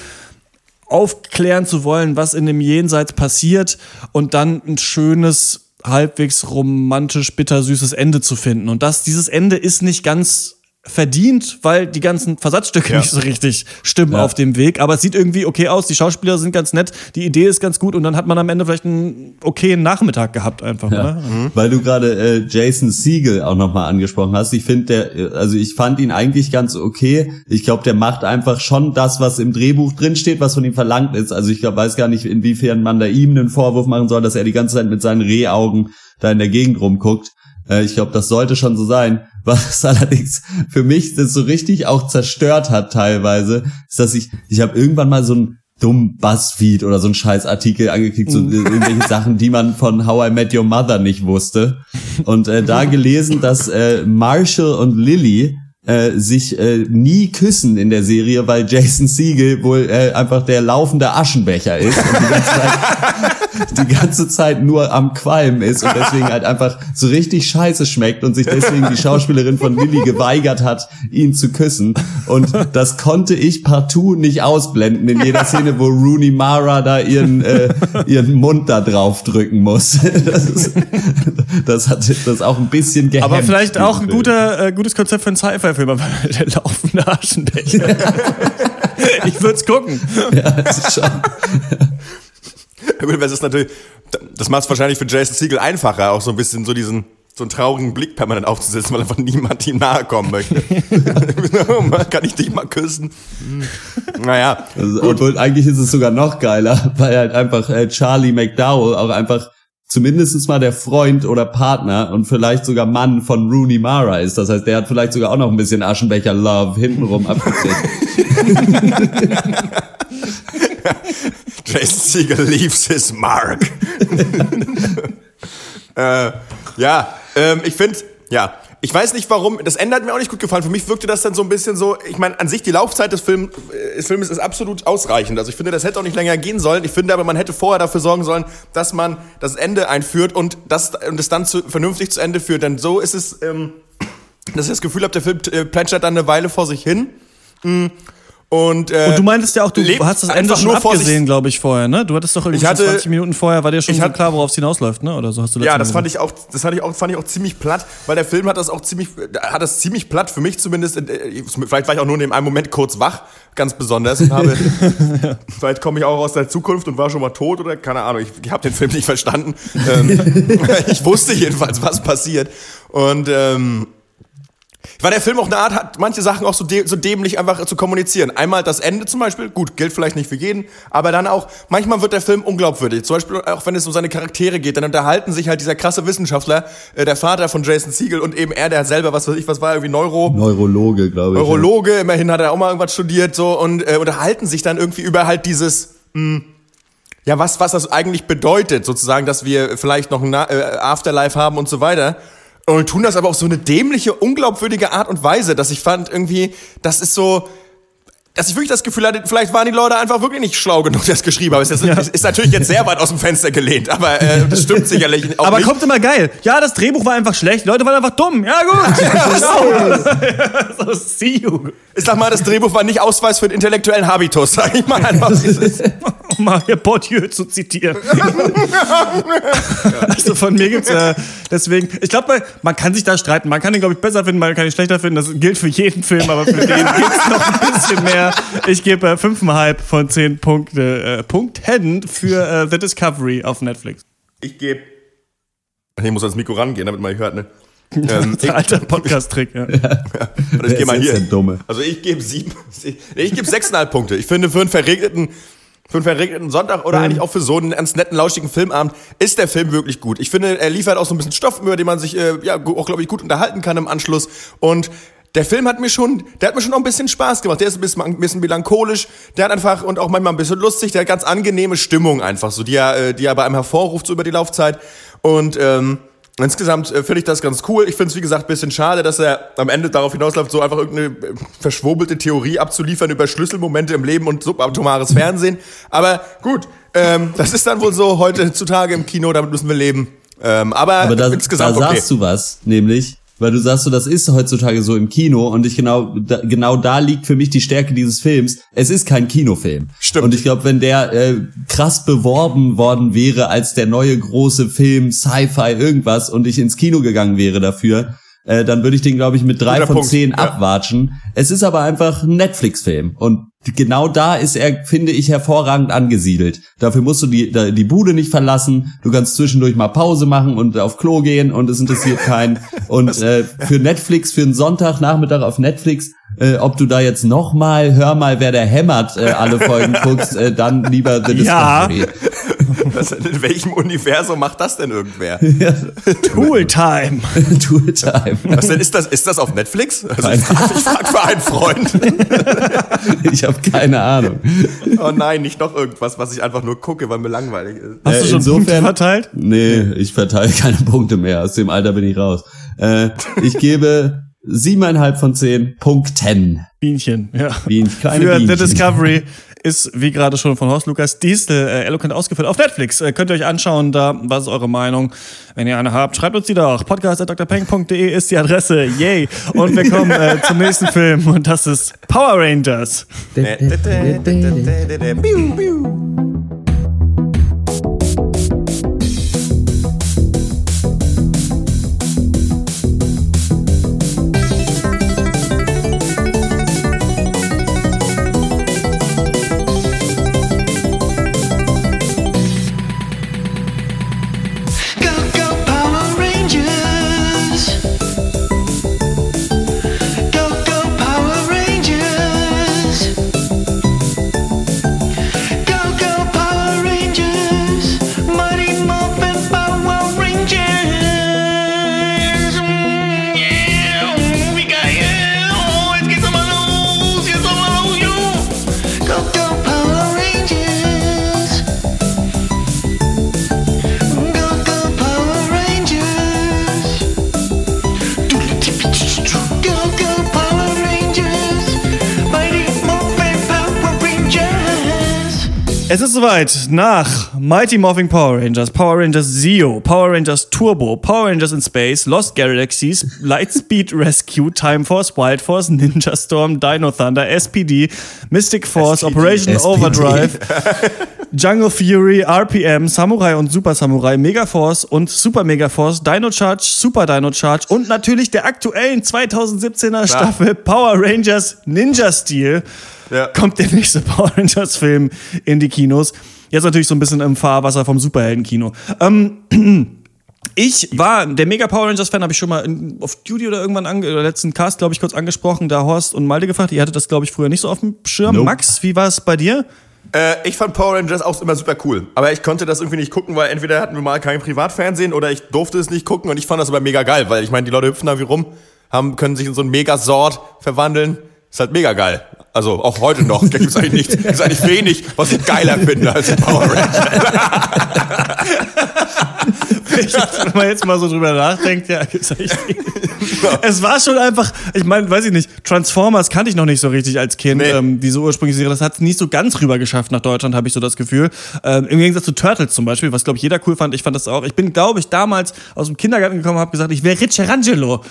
aufklären zu wollen, was in dem Jenseits passiert und dann ein schönes, halbwegs romantisch bittersüßes Ende zu finden. Und das, dieses Ende ist nicht ganz verdient, weil die ganzen Versatzstücke Ja. nicht so richtig stimmen Ja. auf dem Weg. Aber es sieht irgendwie okay aus, die Schauspieler sind ganz nett, die Idee ist ganz gut und dann hat man am Ende vielleicht einen okayen Nachmittag gehabt einfach, oder? Weil du gerade äh, Jason Siegel auch nochmal angesprochen hast. Ich finde der, äh, also ich fand ihn eigentlich ganz okay. Ich glaube, der macht einfach schon das, was im Drehbuch drinsteht, was von ihm verlangt ist. Also ich glaub, weiß gar nicht, inwiefern man da ihm einen Vorwurf machen soll, dass er die ganze Zeit mit seinen Rehaugen da in der Gegend rumguckt. Äh, ich glaube, das sollte schon so sein. Was allerdings für mich das so richtig auch zerstört hat teilweise, ist, dass ich, ich habe irgendwann mal so ein dumm Buzzfeed oder so ein Scheißartikel angekriegt, so irgendwelche Sachen, die man von How I Met Your Mother nicht wusste. Und äh, da gelesen, dass äh, Marshall und Lily äh, sich äh, nie küssen in der Serie, weil Jason Siegel wohl äh, einfach der laufende Aschenbecher ist und die ganze, Zeit, die ganze Zeit nur am Qualmen ist und deswegen halt einfach so richtig scheiße schmeckt und sich deswegen die Schauspielerin von Lilly geweigert hat, ihn zu küssen. Und das konnte ich partout nicht ausblenden in jeder Szene, wo Rooney Mara da ihren, äh, ihren Mund da drauf drücken muss. Das, ist, das hat das auch ein bisschen gehemmt. Aber vielleicht auch ein guter, äh, gutes Konzept für einen Sci-Fi-Film, aber der laufende Aschenbecher. ich würde es gucken. Ja, das ist schon. Gut, Das ist natürlich, das macht es wahrscheinlich für Jason Siegel einfacher, auch so ein bisschen so diesen, so einen traurigen Blick permanent aufzusetzen, weil einfach niemand ihm nahe kommen möchte. Kann ich dich mal küssen? Naja, Also, obwohl eigentlich ist es sogar noch geiler, weil halt einfach äh, Charlie McDowell auch einfach zumindest mal der Freund oder Partner und vielleicht sogar Mann von Rooney Mara ist. Das heißt, der hat vielleicht sogar auch noch ein bisschen Aschenbecher-Love hintenrum abgekriegt. Jason Siegel leaves his mark. äh, ja, ähm, ich finde, ja, ich weiß nicht warum, das Ende hat mir auch nicht gut gefallen. Für mich wirkte das dann so ein bisschen so, ich meine, an sich die Laufzeit des, Film, äh, des Films ist absolut ausreichend. Also ich finde, das hätte auch nicht länger gehen sollen. Ich finde aber, man hätte vorher dafür sorgen sollen, dass man das Ende einführt und das und es dann zu, vernünftig zu Ende führt. Denn so ist es, ähm, dass ich das Gefühl habe, der Film äh, plätschert dann eine Weile vor sich hin. Mm. Und, äh, Und du meintest ja auch, du hast das Ende einfach schon abgesehen, glaube ich, vorher, ne? Du hattest doch irgendwie hatte- 20 Minuten vorher, war dir schon so klar, worauf es hinausläuft, ne? Oder so hast du Ja, das fand ich auch, das fand ich auch, fand ich auch ziemlich platt, weil der Film hat das auch ziemlich, hat das ziemlich platt für mich zumindest. äh, Vielleicht war ich auch nur in dem einen Moment kurz wach, ganz besonders. Und habe, vielleicht komme ich auch aus der Zukunft und war schon mal tot oder keine Ahnung. Ich, ich habe den Film nicht verstanden. ähm, ich wusste jedenfalls, was passiert. Und ähm, weil der Film auch eine Art hat, manche Sachen auch so, dä so dämlich einfach zu kommunizieren. Einmal das Ende zum Beispiel, gut, gilt vielleicht nicht für jeden, aber dann auch, manchmal wird der Film unglaubwürdig. Zum Beispiel auch wenn es um seine Charaktere geht, dann unterhalten sich halt dieser krasse Wissenschaftler, äh, der Vater von Jason Siegel und eben er, der selber, was weiß ich, was war, irgendwie Neuro, Neurologe, glaube ich. Neurologe, immerhin hat er auch mal irgendwas studiert, so, und äh, unterhalten sich dann irgendwie über halt dieses, mh, ja, was, was das eigentlich bedeutet, sozusagen, dass wir vielleicht noch ein Na äh, Afterlife haben und so weiter. Und tun das aber auf so eine dämliche, unglaubwürdige Art und Weise, dass ich fand irgendwie, das ist so, dass ich wirklich das Gefühl hatte, vielleicht waren die Leute einfach wirklich nicht schlau genug, das geschrieben haben. Ist, ist, ist natürlich jetzt sehr weit aus dem Fenster gelehnt, aber äh, das stimmt sicherlich auch Aber nicht. kommt immer geil. Ja, das Drehbuch war einfach schlecht. Leute waren einfach dumm. Ja, gut. Genau. so, see you. Ich sag mal, das Drehbuch war nicht Ausweis für den intellektuellen Habitus, sag ich mal einfach. es. Um mal hier Bourdieu zu zitieren. also von mir gibt's äh, deswegen, ich glaube, man, man kann sich da streiten. Man kann den, glaube ich, besser finden, man kann ihn schlechter finden. Das gilt für jeden Film, aber für den gibt's noch ein bisschen mehr. Ich gebe äh, 5,5 von 10 Punkte, äh, Punkten für äh, The Discovery auf Netflix. Ich gebe. Ich muss ans Mikro rangehen, damit man mich hört, ne? Ähm, ich, Der alte Podcast-Trick, ja. und ich gehe mal hier. Dumme? Also ich gebe sieben. nee, Ich gebe sechseinhalb Punkte. Ich finde, für einen verregneten, für einen verregneten Sonntag oder eigentlich auch für so einen ganz netten, lauschigen Filmabend ist der Film wirklich gut. Ich finde, er liefert auch so ein bisschen Stoff, über den man sich äh, ja auch, glaube ich, gut unterhalten kann im Anschluss. Und der Film hat mir schon, der hat mir schon auch ein bisschen Spaß gemacht. Der ist ein bisschen, ein bisschen melancholisch, der hat einfach und auch manchmal ein bisschen lustig, der hat ganz angenehme Stimmung einfach, so die er, äh, die er bei einem hervorruft so über die Laufzeit. Und ähm, Insgesamt äh, finde ich das ganz cool. Ich finde es, wie gesagt, ein bisschen schade, dass er am Ende darauf hinausläuft, so einfach irgendeine äh, verschwurbelte Theorie abzuliefern über Schlüsselmomente im Leben und subatomares Fernsehen. Aber gut, ähm, das ist dann wohl so heutzutage im Kino, damit müssen wir leben. Ähm, aber, Aber da, da insgesamt okay. sagst du was, nämlich, weil du sagst so, das ist heutzutage so im Kino und ich genau, da, genau da liegt für mich die Stärke dieses Films. Es ist kein Kinofilm. Stimmt. Und ich glaube, wenn der äh, krass beworben worden wäre als der neue große Film, Sci-Fi, irgendwas und ich ins Kino gegangen wäre dafür, äh, dann würde ich den, glaube ich, mit drei Guter von Punkt, zehn ja. abwatschen. Es ist aber einfach ein Netflix-Film und genau da ist er, finde ich, hervorragend angesiedelt. Dafür musst du die, die Bude nicht verlassen. Du kannst zwischendurch mal Pause machen und auf Klo gehen und es interessiert keinen. Und äh, für Netflix, für einen Sonntagnachmittag auf Netflix, äh, ob du da jetzt noch mal, hör mal, wer der hämmert, äh, alle Folgen guckst, äh, dann lieber The Ja. Was, in welchem Universum macht das denn irgendwer? Tool-Time. Tooltime. Was denn, ist das, ist das auf Netflix? Also ich frage frag für einen Freund. Ich habe keine Ahnung. Oh nein, nicht noch irgendwas, was ich einfach nur gucke, weil mir langweilig ist. Hast du Äh, schon insofern- Punkte verteilt? Nee, ich verteile keine Punkte mehr. Aus dem Alter bin ich raus. Äh, ich gebe siebeneinhalb von zehn Punkten. Bienchen, ja. Bien- kleine Für The Bienchen. Discovery ist, wie gerade schon von Horst Lukas Diesel äh, eloquent ausgeführt, auf Netflix. Äh, könnt ihr euch anschauen, da, was ist eure Meinung? Wenn ihr eine habt, schreibt uns die doch. Podcast.drpeng.de ist die Adresse. Yay. Und wir kommen äh, zum nächsten Film und das ist Power Rangers. Es ist soweit. Nach Mighty Morphing Power Rangers, Power Rangers Zeo, Power Rangers Turbo, Power Rangers in Space, Lost Galaxies, Lightspeed Rescue, Time Force, Wild Force, Ninja Storm, Dino Thunder, SPD, Mystic Force, Operation SPD. Overdrive, Jungle Fury, RPM, Samurai und Super Samurai, Megaforce und Super Megaforce, Dino Charge, Super Dino Charge und natürlich der aktuellen 2017er Staffel Power Rangers Ninja Steel Ja. kommt der nächste Power Rangers Film in die Kinos. Jetzt natürlich so ein bisschen im Fahrwasser vom Superheldenkino. Ähm, ich war der Mega Power Rangers Fan, habe ich schon mal in, auf Duty oder irgendwann ange, oder letzten Cast, glaube ich, kurz angesprochen, da Horst und Malte gefragt. Ihr hattet das, glaube ich, früher nicht so auf dem Schirm. Nope. Max, wie war es bei dir? Äh, ich fand Power Rangers auch immer super cool. Aber ich konnte das irgendwie nicht gucken, weil entweder hatten wir mal kein Privatfernsehen oder ich durfte es nicht gucken und ich fand das aber mega geil, weil ich meine, die Leute hüpfen da wie rum, haben, können sich in so einen Megasort verwandeln. Ist halt mega geil. Also auch heute noch. Da gibt's eigentlich nichts. Gibt's eigentlich wenig, was ich geiler finde als Power Rangers. Wenn man jetzt mal so drüber nachdenkt, ja, gibt's echt viel. Es war schon einfach, ich meine, weiß ich nicht, Transformers kannte ich noch nicht so richtig als Kind. Nee. Ähm, diese ursprüngliche Serie, das hat es nicht so ganz rüber geschafft nach Deutschland, habe ich so das Gefühl. Ähm, Im Gegensatz zu Turtles zum Beispiel, was glaube ich jeder cool fand. Ich fand das auch. Ich bin, glaube ich, damals aus dem Kindergarten gekommen, habe gesagt, ich wäre Ricciarangelo.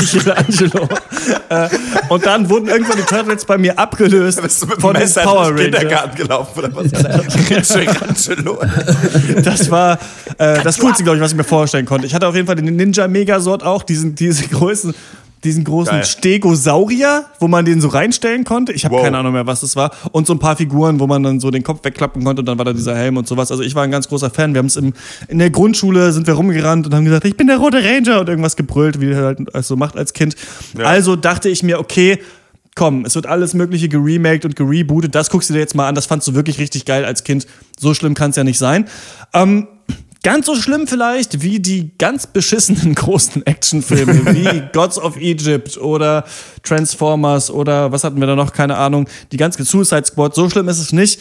Michelangelo. äh, und dann wurden irgendwann die Turtles bei mir abgelöst Bist du mit von den Messer Power den Rangers. Kindergarten gelaufen oder was? Das war äh, das Coolste, glaube ich, was ich mir vorstellen konnte. Ich hatte auf jeden Fall den Ninja Megasort auch, diesen, diese Größen, diesen großen Geil. Stegosaurier, wo man den so reinstellen konnte. Ich habe Wow. keine Ahnung mehr, was das war. Und so ein paar Figuren, wo man dann so den Kopf wegklappen konnte und dann war da dieser Helm und sowas. Also ich war ein ganz großer Fan. Wir haben es in der Grundschule, sind wir rumgerannt und haben gesagt, ich bin der rote Ranger und irgendwas gebrüllt, wie er halt so macht als Kind. Also dachte ich mir, okay, komm, es wird alles Mögliche geremaked und gerebootet. Das guckst du dir jetzt mal an. Das fandst du wirklich richtig geil als Kind. So schlimm kann es ja nicht sein. Ähm, ganz so schlimm vielleicht wie die ganz beschissenen großen Actionfilme wie Gods of Egypt oder Transformers oder was hatten wir da noch? Keine Ahnung. Die ganz Suicide Squad. So schlimm ist es nicht.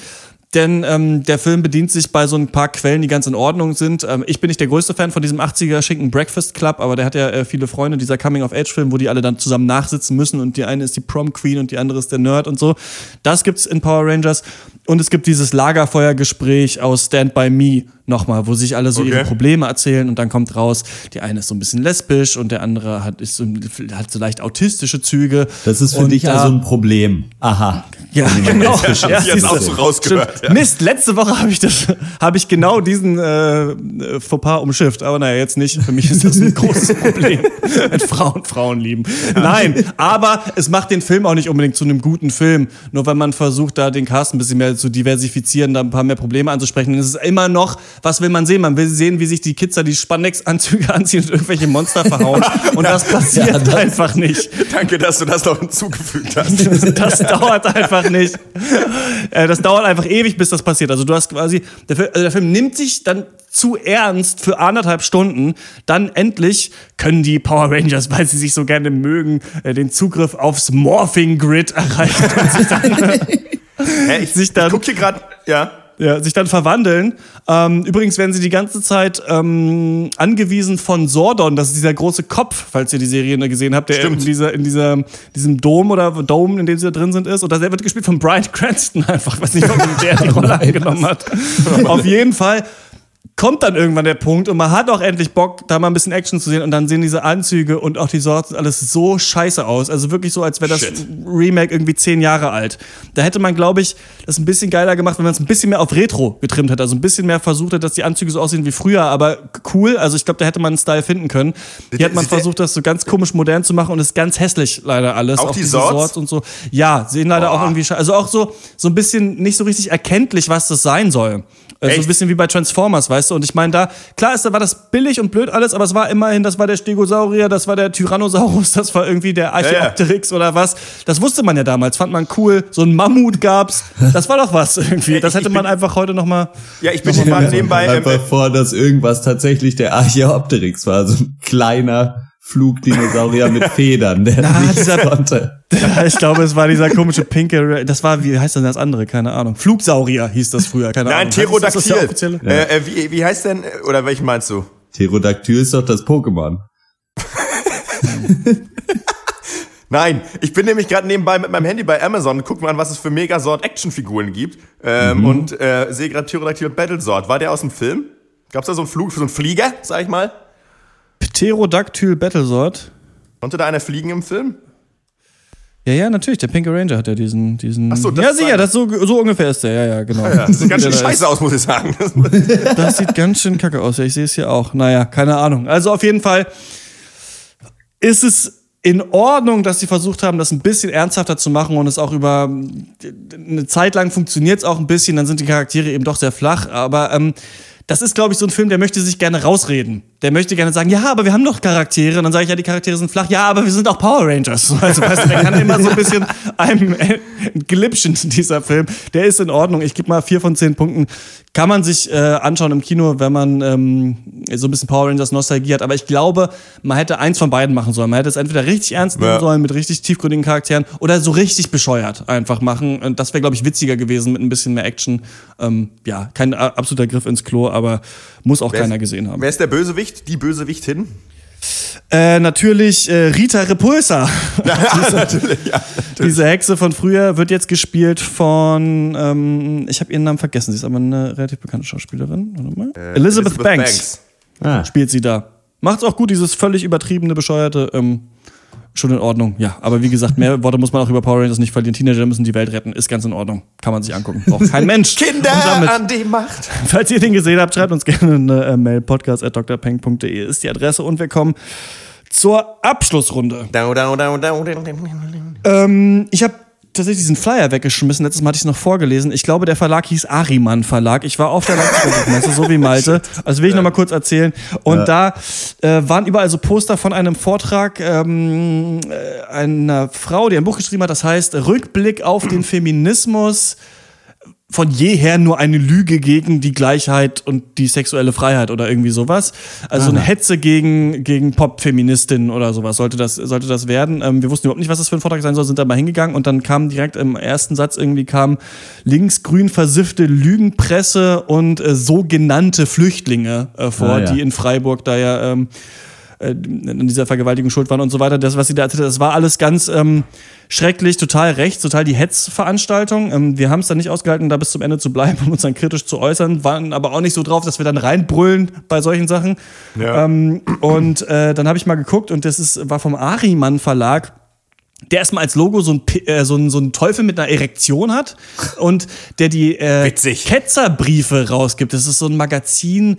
Denn ähm, der Film bedient sich bei so ein paar Quellen, die ganz in Ordnung sind. Ähm, ich bin nicht der größte Fan von diesem 80er Schinken Breakfast Club, aber der hat ja äh, viele Freunde, dieser Coming-of-Age-Film, wo die alle dann zusammen nachsitzen müssen und die eine ist die Prom Queen und die andere ist der Nerd und so. Das gibt's in Power Rangers. Und es gibt dieses Lagerfeuergespräch aus Stand By Me nochmal, wo sich alle so ihre Okay. Probleme erzählen und dann kommt raus, die eine ist so ein bisschen lesbisch und der andere hat, ist so, hat so leicht autistische Züge. Das ist für Und dich da- also ein Problem. Aha. ja, genau. Ja, hab ich jetzt siehste. auch so rausgehört, Stimmt. Mist, letzte Woche habe ich das, habe ich genau diesen äh, Fauxpas umschifft. Aber naja, jetzt nicht. Für mich ist das ein großes Problem. Mit Frauen, Frauen lieben. Nein, aber es macht den Film auch nicht unbedingt zu einem guten Film. Nur wenn man versucht, da den Cast ein bisschen mehr äh, zu diversifizieren, da ein paar mehr Probleme anzusprechen. Es ist immer noch, was will man sehen? Man will sehen, wie sich die Kids da die Spandex-Anzüge anziehen und irgendwelche Monster verhauen. Und das passiert einfach nicht. Danke, dass du das noch hinzugefügt hast. Das dauert einfach nicht. Äh, Das dauert einfach ewig, bis das passiert. Also du hast quasi, der Film, also der Film nimmt sich dann zu ernst für anderthalb Stunden. Dann endlich können die Power Rangers, weil sie sich so gerne mögen, äh, den Zugriff aufs Morphing Grid erreichen Hä, ich, Sich dann- ich guck hier gerade, ja. ja, sich dann verwandeln. Ähm, übrigens werden sie die ganze Zeit ähm, angewiesen von Sordon, das ist dieser große Kopf, falls ihr die Serie gesehen habt, der Stimmt. in dieser in dieser diesem Dom oder Dome, in dem sie da drin sind, ist. Und der wird gespielt von Brian Cranston einfach. Ich weiß nicht, warum der die Rolle angenommen hat. Auf jeden Fall kommt dann irgendwann der Punkt und man hat auch endlich Bock, da mal ein bisschen Action zu sehen und dann sehen diese Anzüge und auch die Sorten alles so scheiße aus. Also wirklich so, als wäre das Shit. Remake irgendwie zehn Jahre alt. Da hätte man, glaube ich, das ein bisschen geiler gemacht, wenn man es ein bisschen mehr auf Retro getrimmt hätte. Also ein bisschen mehr versucht hätte, dass die Anzüge so aussehen wie früher, aber cool. Also ich glaube, da hätte man einen Style finden können. Hier hat man versucht, das so ganz komisch modern zu machen und ist ganz hässlich leider alles. Auch die diese Swords? und so. Ja, sehen leider auch irgendwie, sche- also auch so, so ein bisschen nicht so richtig erkenntlich, was das sein soll. Äh, So ein bisschen wie bei Transformers, weißt du? Und ich meine, da, klar ist, da war das billig und blöd alles, aber es war immerhin, das war der Stegosaurier, das war der Tyrannosaurus, das war irgendwie der Archaeopteryx oder was. Das wusste man ja damals, fand man cool. So ein Mammut gab's. Das war doch was irgendwie. Das hätte man einfach heute noch mal. Ja, ich bin gerade nebenbei. Ähm, Einfach vor, dass irgendwas tatsächlich der Archaeopteryx war. So ein kleiner Flugdinosaurier mit Federn, der Na, nichts dieser- konnte. Ich glaube, es war dieser komische pinke, das war, wie heißt denn das andere? Keine Ahnung. Flugsaurier hieß das früher, keine nein, Ahnung. Heißt das offizielle? Äh, äh, wie, wie heißt denn, äh, oder welchen meinst du? Pterodactyl ist doch das Pokémon. Nein, ich bin nämlich gerade nebenbei mit meinem Handy bei Amazon und guck mal an, was es für Megasort-Actionfiguren gibt. Ähm, Mhm. Und äh, sehe gerade Pterodactyl und Battlesort. War der aus dem Film? Gab's da so einen Flug, so einen Flieger, sag ich mal? Pterodactyl Battlesort. Konnte da einer fliegen im Film? Ja, ja, natürlich. Der Pinke Ranger hat ja diesen, diesen. Ach so, das ja, ist sicher, das so, so ungefähr ist der. Ja, ja, genau. Ja, das sieht ganz schön Ja, scheiße aus, muss ich sagen. Das sieht ganz schön kacke aus. Ja, ich sehe es hier auch. Naja, keine Ahnung. Also auf jeden Fall ist es in Ordnung, dass sie versucht haben, das ein bisschen ernsthafter zu machen und es auch über eine Zeit lang funktioniert es auch ein bisschen, dann sind die Charaktere eben doch sehr flach, aber ähm, das ist, glaube ich, so ein Film, der möchte sich gerne rausreden. Der möchte gerne sagen, ja, aber wir haben doch Charaktere. Und dann sage ich, ja, die Charaktere sind flach. Ja, aber wir sind auch Power Rangers. Also, weißt du, der kann immer so ein bisschen einem äh, glitschen, dieser Film. Der ist in Ordnung. Ich gebe mal vier von zehn Punkten. Kann man sich äh, anschauen im Kino, wenn man ähm, so ein bisschen Power Rangers Nostalgie hat. Aber ich glaube, man hätte eins von beiden machen sollen. Man hätte es entweder richtig ernst nehmen Ja. sollen mit richtig tiefgründigen Charakteren oder so richtig bescheuert einfach machen. Und das wäre, glaube ich, witziger gewesen mit ein bisschen mehr Action. Ähm, ja, kein absoluter Griff ins Klo, aber muss auch keiner gesehen haben. Wer ist der Bösewicht? Die Bösewichtin? Äh, natürlich äh, Rita Repulsa. natürlich, ja. Diese Hexe von früher wird jetzt gespielt von, ähm, ich habe ihren Namen vergessen, sie ist aber eine relativ bekannte Schauspielerin. Warte mal. Äh, Elizabeth, Banks, Ah, spielt sie da. Macht's auch gut, dieses völlig übertriebene, bescheuerte, ähm, schon in Ordnung. Ja, aber wie gesagt, mehr Worte muss man auch über Power Rangers nicht verlieren. Teenager müssen die Welt retten, ist ganz in Ordnung. Kann man sich angucken. Braucht kein Mensch. Kinder damit- an die Macht. Falls ihr den gesehen habt, schreibt uns gerne eine äh, Mail. podcast.drpeng.de ist die Adresse und wir kommen zur Abschlussrunde. Ähm, ich habe tatsächlich diesen Flyer weggeschmissen. Letztes Mal hatte ich es noch vorgelesen. Ich glaube, der Verlag hieß Ariman Verlag. Ich war auf der Leipziger so wie Malte. Also will ich noch mal kurz erzählen. Und da äh, waren überall so Poster von einem Vortrag ähm, äh, einer Frau, die ein Buch geschrieben hat, das heißt Rückblick auf den Feminismus von jeher nur eine Lüge gegen die Gleichheit und die sexuelle Freiheit oder irgendwie sowas. Also eine Hetze gegen, gegen Pop-Feministinnen oder sowas sollte das, sollte das werden. Ähm, wir wussten überhaupt nicht, was das für ein Vortrag sein soll, sind da mal hingegangen und dann kam direkt im ersten Satz irgendwie kam linksgrün versiffte Lügenpresse und äh, sogenannte Flüchtlinge äh, vor, Ah, ja. die in Freiburg da ja ähm, äh, in dieser Vergewaltigung schuld waren und so weiter. Das, was sie da erzählt hat, das war alles ganz ähm, schrecklich, total rechts, total die Hetzveranstaltung. Ähm, wir haben es dann nicht ausgehalten, da bis zum Ende zu bleiben und uns dann kritisch zu äußern, waren aber auch nicht so drauf, dass wir dann reinbrüllen bei solchen Sachen. Ja. Ähm, und äh, dann habe ich mal geguckt und das ist, war vom Ariman Verlag der erstmal als Logo so ein, äh, so, ein, so ein Teufel mit einer Erektion hat und der die äh, Witzig. Ketzerbriefe rausgibt. Das ist so ein Magazin,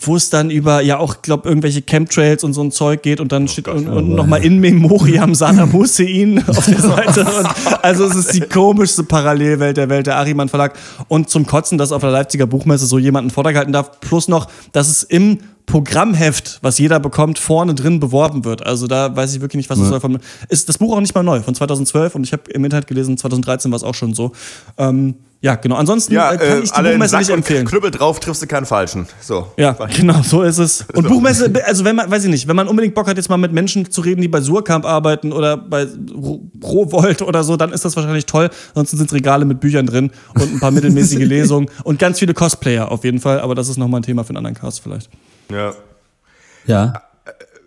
wo es dann über, ja auch, glaube irgendwelche Chemtrails und so ein Zeug geht und dann steht und, und nochmal in Memoriam Sana Hussein auf der Seite. Und, also es ist die komischste Parallelwelt der Welt, der Ariman Verlag. Und zum Kotzen, dass auf der Leipziger Buchmesse so jemand einen Vortrag halten darf, plus noch, dass es im Programmheft, was jeder bekommt, vorne drin beworben wird. Also da weiß ich wirklich nicht, was das soll. Von, ist das Buch auch nicht mal neu, von 2012 und ich habe im Internet gelesen, 2013 war es auch schon so. Ähm, ja, genau. Ansonsten Ja, äh, kann äh, ich die Buchmesse nicht empfehlen. Knüppel drauf, triffst du keinen Falschen. So. Ja, genau, so ist es. Und Buchmesse, also wenn man, weiß ich nicht, wenn man unbedingt Bock hat, jetzt mal mit Menschen zu reden, die bei Surkamp arbeiten oder bei Ro- Rowold oder so, dann ist das wahrscheinlich toll. Ansonsten sind Regale mit Büchern drin und ein paar mittelmäßige Lesungen und ganz viele Cosplayer auf jeden Fall. Aber das ist nochmal ein Thema für einen anderen Cast vielleicht. Ja. Ja.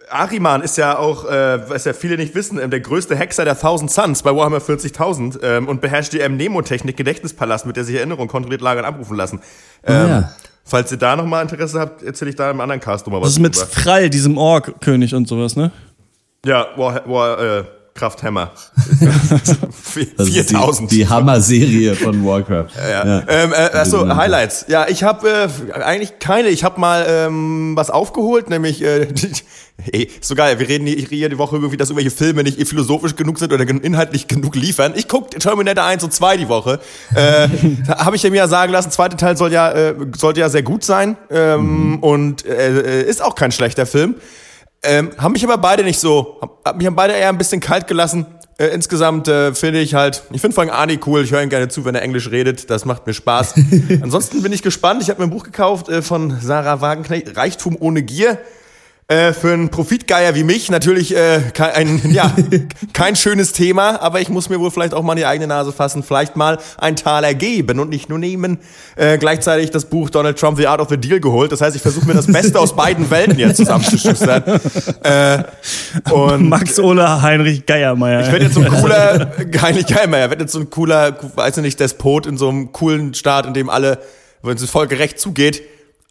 Ariman ist ja auch, äh, was ja viele nicht wissen, ähm, der größte Hexer der Thousand Suns bei Warhammer 40.000 ähm, und beherrscht die M-Nemo-Technik Gedächtnispalast, mit der sich Erinnerungen kontrolliert lagern abrufen lassen. Ähm, ja. Falls ihr da nochmal Interesse habt, erzähle ich da im anderen Cast nochmal was Das ist mit drüber. Frall, diesem Ork-König und sowas, ne? Ja, War, War äh, Krafthammer. Das ist 4000. die, die Hammer-Serie von Warcraft. Ja. Ähm, äh, achso, Highlights. Ja, ich habe äh, eigentlich keine. Ich habe mal ähm, was aufgeholt, nämlich äh, ey, ist so geil. Wir reden hier, die Woche irgendwie, dass irgendwelche Filme nicht philosophisch genug sind oder inhaltlich genug liefern. Ich guck Terminator 1 und 2 die Woche. Äh, habe ich mir ja sagen lassen, zweite Teil soll ja äh, sollte ja sehr gut sein ähm, und äh, äh, ist auch kein schlechter Film. Ähm, haben mich aber beide nicht so, hab, hab mich haben beide eher ein bisschen kalt gelassen. Äh, insgesamt äh, finde ich halt, ich finde vor allem cool, ich höre ihm gerne zu, wenn er Englisch redet, das macht mir Spaß. Ansonsten bin ich gespannt, ich habe mir ein Buch gekauft äh, von Sarah Wagenknecht, Reichtum ohne Gier. Äh, für einen Profitgeier wie mich natürlich äh, kein, ein, ja, kein schönes Thema, aber ich muss mir wohl vielleicht auch mal in die eigene Nase fassen, vielleicht mal ein Taler geben und nicht nur nehmen. Äh, gleichzeitig das Buch Donald Trump The Art of the Deal geholt. Das heißt, ich versuche mir das Beste aus beiden Welten jetzt zusammenzuschustern. Äh, und Max Ola Heinrich Geiermeier. ich werde jetzt so ein cooler, Heinrich Geilmeier, werde jetzt so ein cooler, weiß ich nicht, Despot in so einem coolen Staat, in dem alle, wenn es voll gerecht zugeht.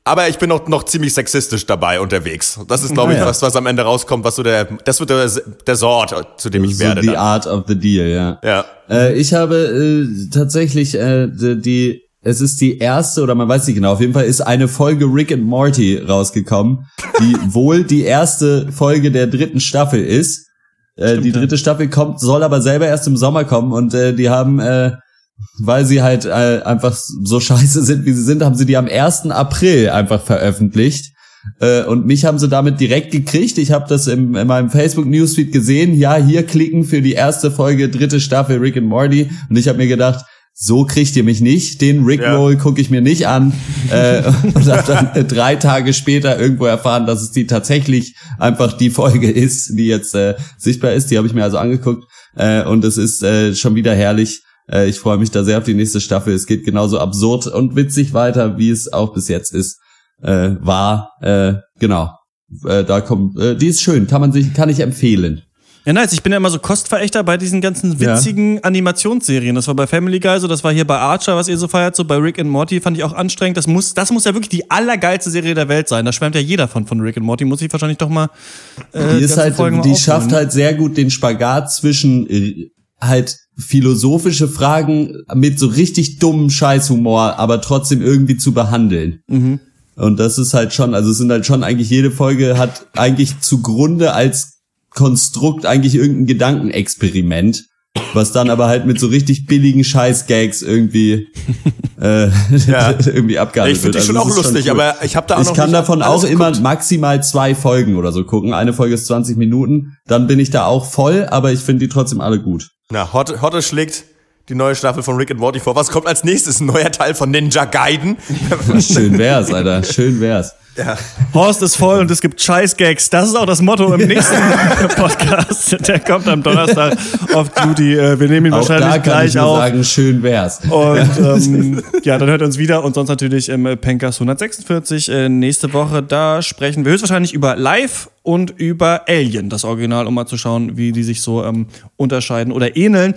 Aber ich bin noch, noch ziemlich sexistisch dabei unterwegs. Das ist, glaube ich, Ah, ja. was, was am Ende rauskommt, was so der, das wird der, der Sort, zu dem ich so werde. the dann. art of the deal, ja. Ja. Äh, ich habe äh, tatsächlich äh, die, es ist die erste oder man weiß nicht genau, auf jeden Fall ist eine Folge Rick and Morty rausgekommen, die wohl die erste Folge der dritten Staffel ist. Äh, die dritte Staffel kommt, soll aber selber erst im Sommer kommen und äh, die haben, äh, weil sie halt äh, einfach so scheiße sind, wie sie sind, haben sie die am 1. April einfach veröffentlicht. Äh, und mich haben sie damit direkt gekriegt. Ich habe das im, in meinem Facebook Newsfeed gesehen. Ja, hier klicken für die erste Folge, dritte Staffel Rick and Morty. Und ich habe mir gedacht, so kriegt ihr mich nicht. Den Rickroll Ja. gucke ich mir nicht an. äh, und habe dann äh, drei Tage später irgendwo erfahren, dass es die tatsächlich einfach die Folge ist, die jetzt äh, sichtbar ist. Die habe ich mir also angeguckt. Äh, und es ist äh, schon wieder herrlich. Äh, ich freue mich da sehr auf die nächste Staffel. Es geht genauso absurd und witzig weiter, wie es auch bis jetzt ist. Äh, war, äh, genau. Äh, da kommt, äh, die ist schön, kann man sich, kann ich empfehlen. Ja, nice. Ich bin ja immer so Kostverächter bei diesen ganzen witzigen Animationsserien. Das war bei Family Guy so, das war hier bei Archer, was ihr so feiert, so bei Rick and Morty fand ich auch anstrengend. Das muss, das muss ja wirklich die allergeilste Serie der Welt sein. Da schwärmt ja jeder von, von Rick and Morty. Muss ich wahrscheinlich doch mal. Äh, Die ist halt, die schafft halt sehr gut den Spagat zwischen äh, halt philosophische Fragen mit so richtig dummem Scheißhumor, aber trotzdem irgendwie zu behandeln. Mhm. Und das ist halt schon, also es sind halt schon eigentlich jede Folge hat eigentlich zugrunde als Konstrukt eigentlich irgendein Gedankenexperiment, was dann aber halt mit so richtig billigen Scheißgags irgendwie äh, Ja. irgendwie abgehandelt Ich finde die wird. schon Also auch lustig, cool. aber ich habe da auch Ich noch kann nicht davon auch immer geguckt. maximal zwei Folgen oder so gucken. Eine Folge ist 20 Minuten, dann bin ich da auch voll, aber ich finde die trotzdem alle gut. Na, Hotte, Hotte schlägt die neue Staffel von Rick and Morty vor. Was kommt als nächstes? Ein neuer Teil von Ninja Gaiden? Schön wär's, Alter. Schön wär's. Horst ist voll und es gibt Scheißgags. Das ist auch das Motto im nächsten Podcast. Der kommt am Donnerstag auf Duty. Äh, Wir nehmen ihn Auch da wahrscheinlich kann gleich ich nur auf. sagen, schön wär's. Und ähm, ja, dann hört uns wieder und sonst natürlich im äh, Pencast 146 äh, nächste Woche. Da sprechen wir höchstwahrscheinlich über Live und über Alien, das Original, um mal zu schauen, wie die sich so ähm, unterscheiden oder ähneln.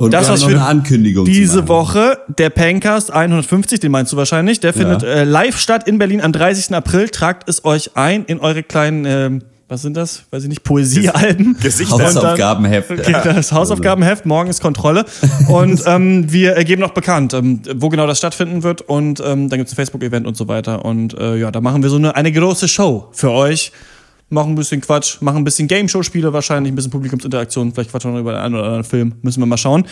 Und Das wir für eine Ankündigung Diese. Woche, der Pencast 150, den meinst du wahrscheinlich, der findet äh, live statt in Berlin am 30. April. Tragt es euch ein in eure kleinen ähm, was sind das? Weiß ich nicht, Poesiealben. Gesichter. Dann- Hausaufgabenheft. Okay, das Hausaufgabenheft, morgen ist Kontrolle. Und ähm, wir geben noch bekannt, ähm, wo genau das stattfinden wird. Und ähm, dann gibt's ein Facebook-Event und so weiter. Und äh, ja, da machen wir so eine, eine große Show für euch. Machen ein bisschen Quatsch, machen ein bisschen Game-Show-Spiele wahrscheinlich, ein bisschen Publikumsinteraktion, vielleicht quatschen wir noch über den einen oder anderen Film. Müssen wir mal schauen.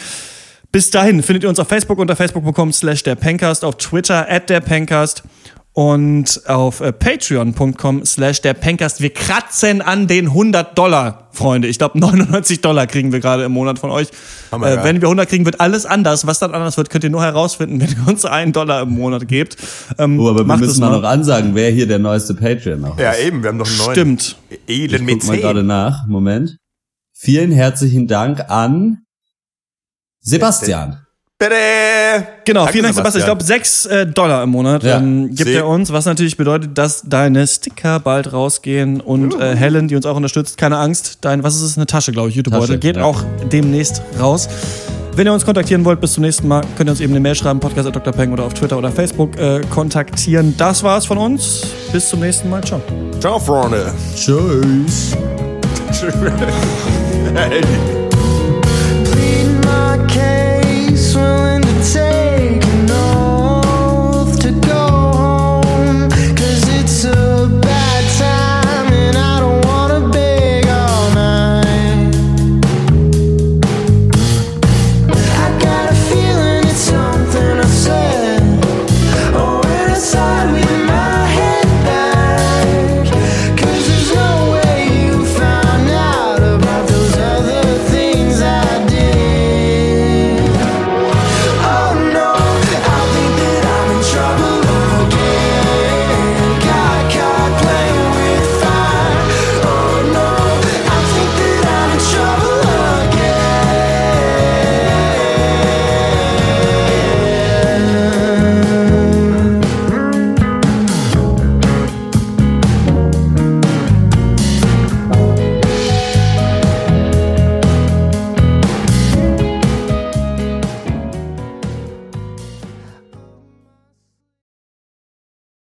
Bis dahin findet ihr uns auf Facebook unter facebook.com slash der auf Twitter at der und auf äh, patreon.com slash der Pencast. Wir kratzen an den 100 Dollar, Freunde. Ich glaube 99 Dollar kriegen wir gerade im Monat von euch. Äh, ja. wenn wir 100 kriegen, wird alles anders. Was dann anders wird, könnt ihr nur herausfinden, wenn ihr uns einen Dollar im Monat gebt. Ähm, Oh, aber wir müssen mal noch ansagen, wer hier der neueste Patreon noch ist. Ja, eben, wir haben noch einen neuen. Stimmt. Elend Ich mit guck mal gerade 10. nach. Moment. Vielen herzlichen Dank an Sebastian. Bitte. Genau, Danke, vielen Dank, Sebastian. Ich glaube, Sebastian. 6 äh, Dollar im Monat Ja. ähm, gibt See. er uns, was natürlich bedeutet, dass deine Sticker bald rausgehen und äh, Helen, die uns auch unterstützt, keine Angst, dein, was ist es, eine Tasche, glaube ich, Tasche, geht ja. auch demnächst raus. Wenn ihr uns kontaktieren wollt, bis zum nächsten Mal, könnt ihr uns eben eine Mail schreiben, podcast Dr. Peng oder auf Twitter oder Facebook äh, kontaktieren. Das war's von uns. Bis zum nächsten Mal. Ciao. Ciao, Freunde. Tschüss. Hey. doing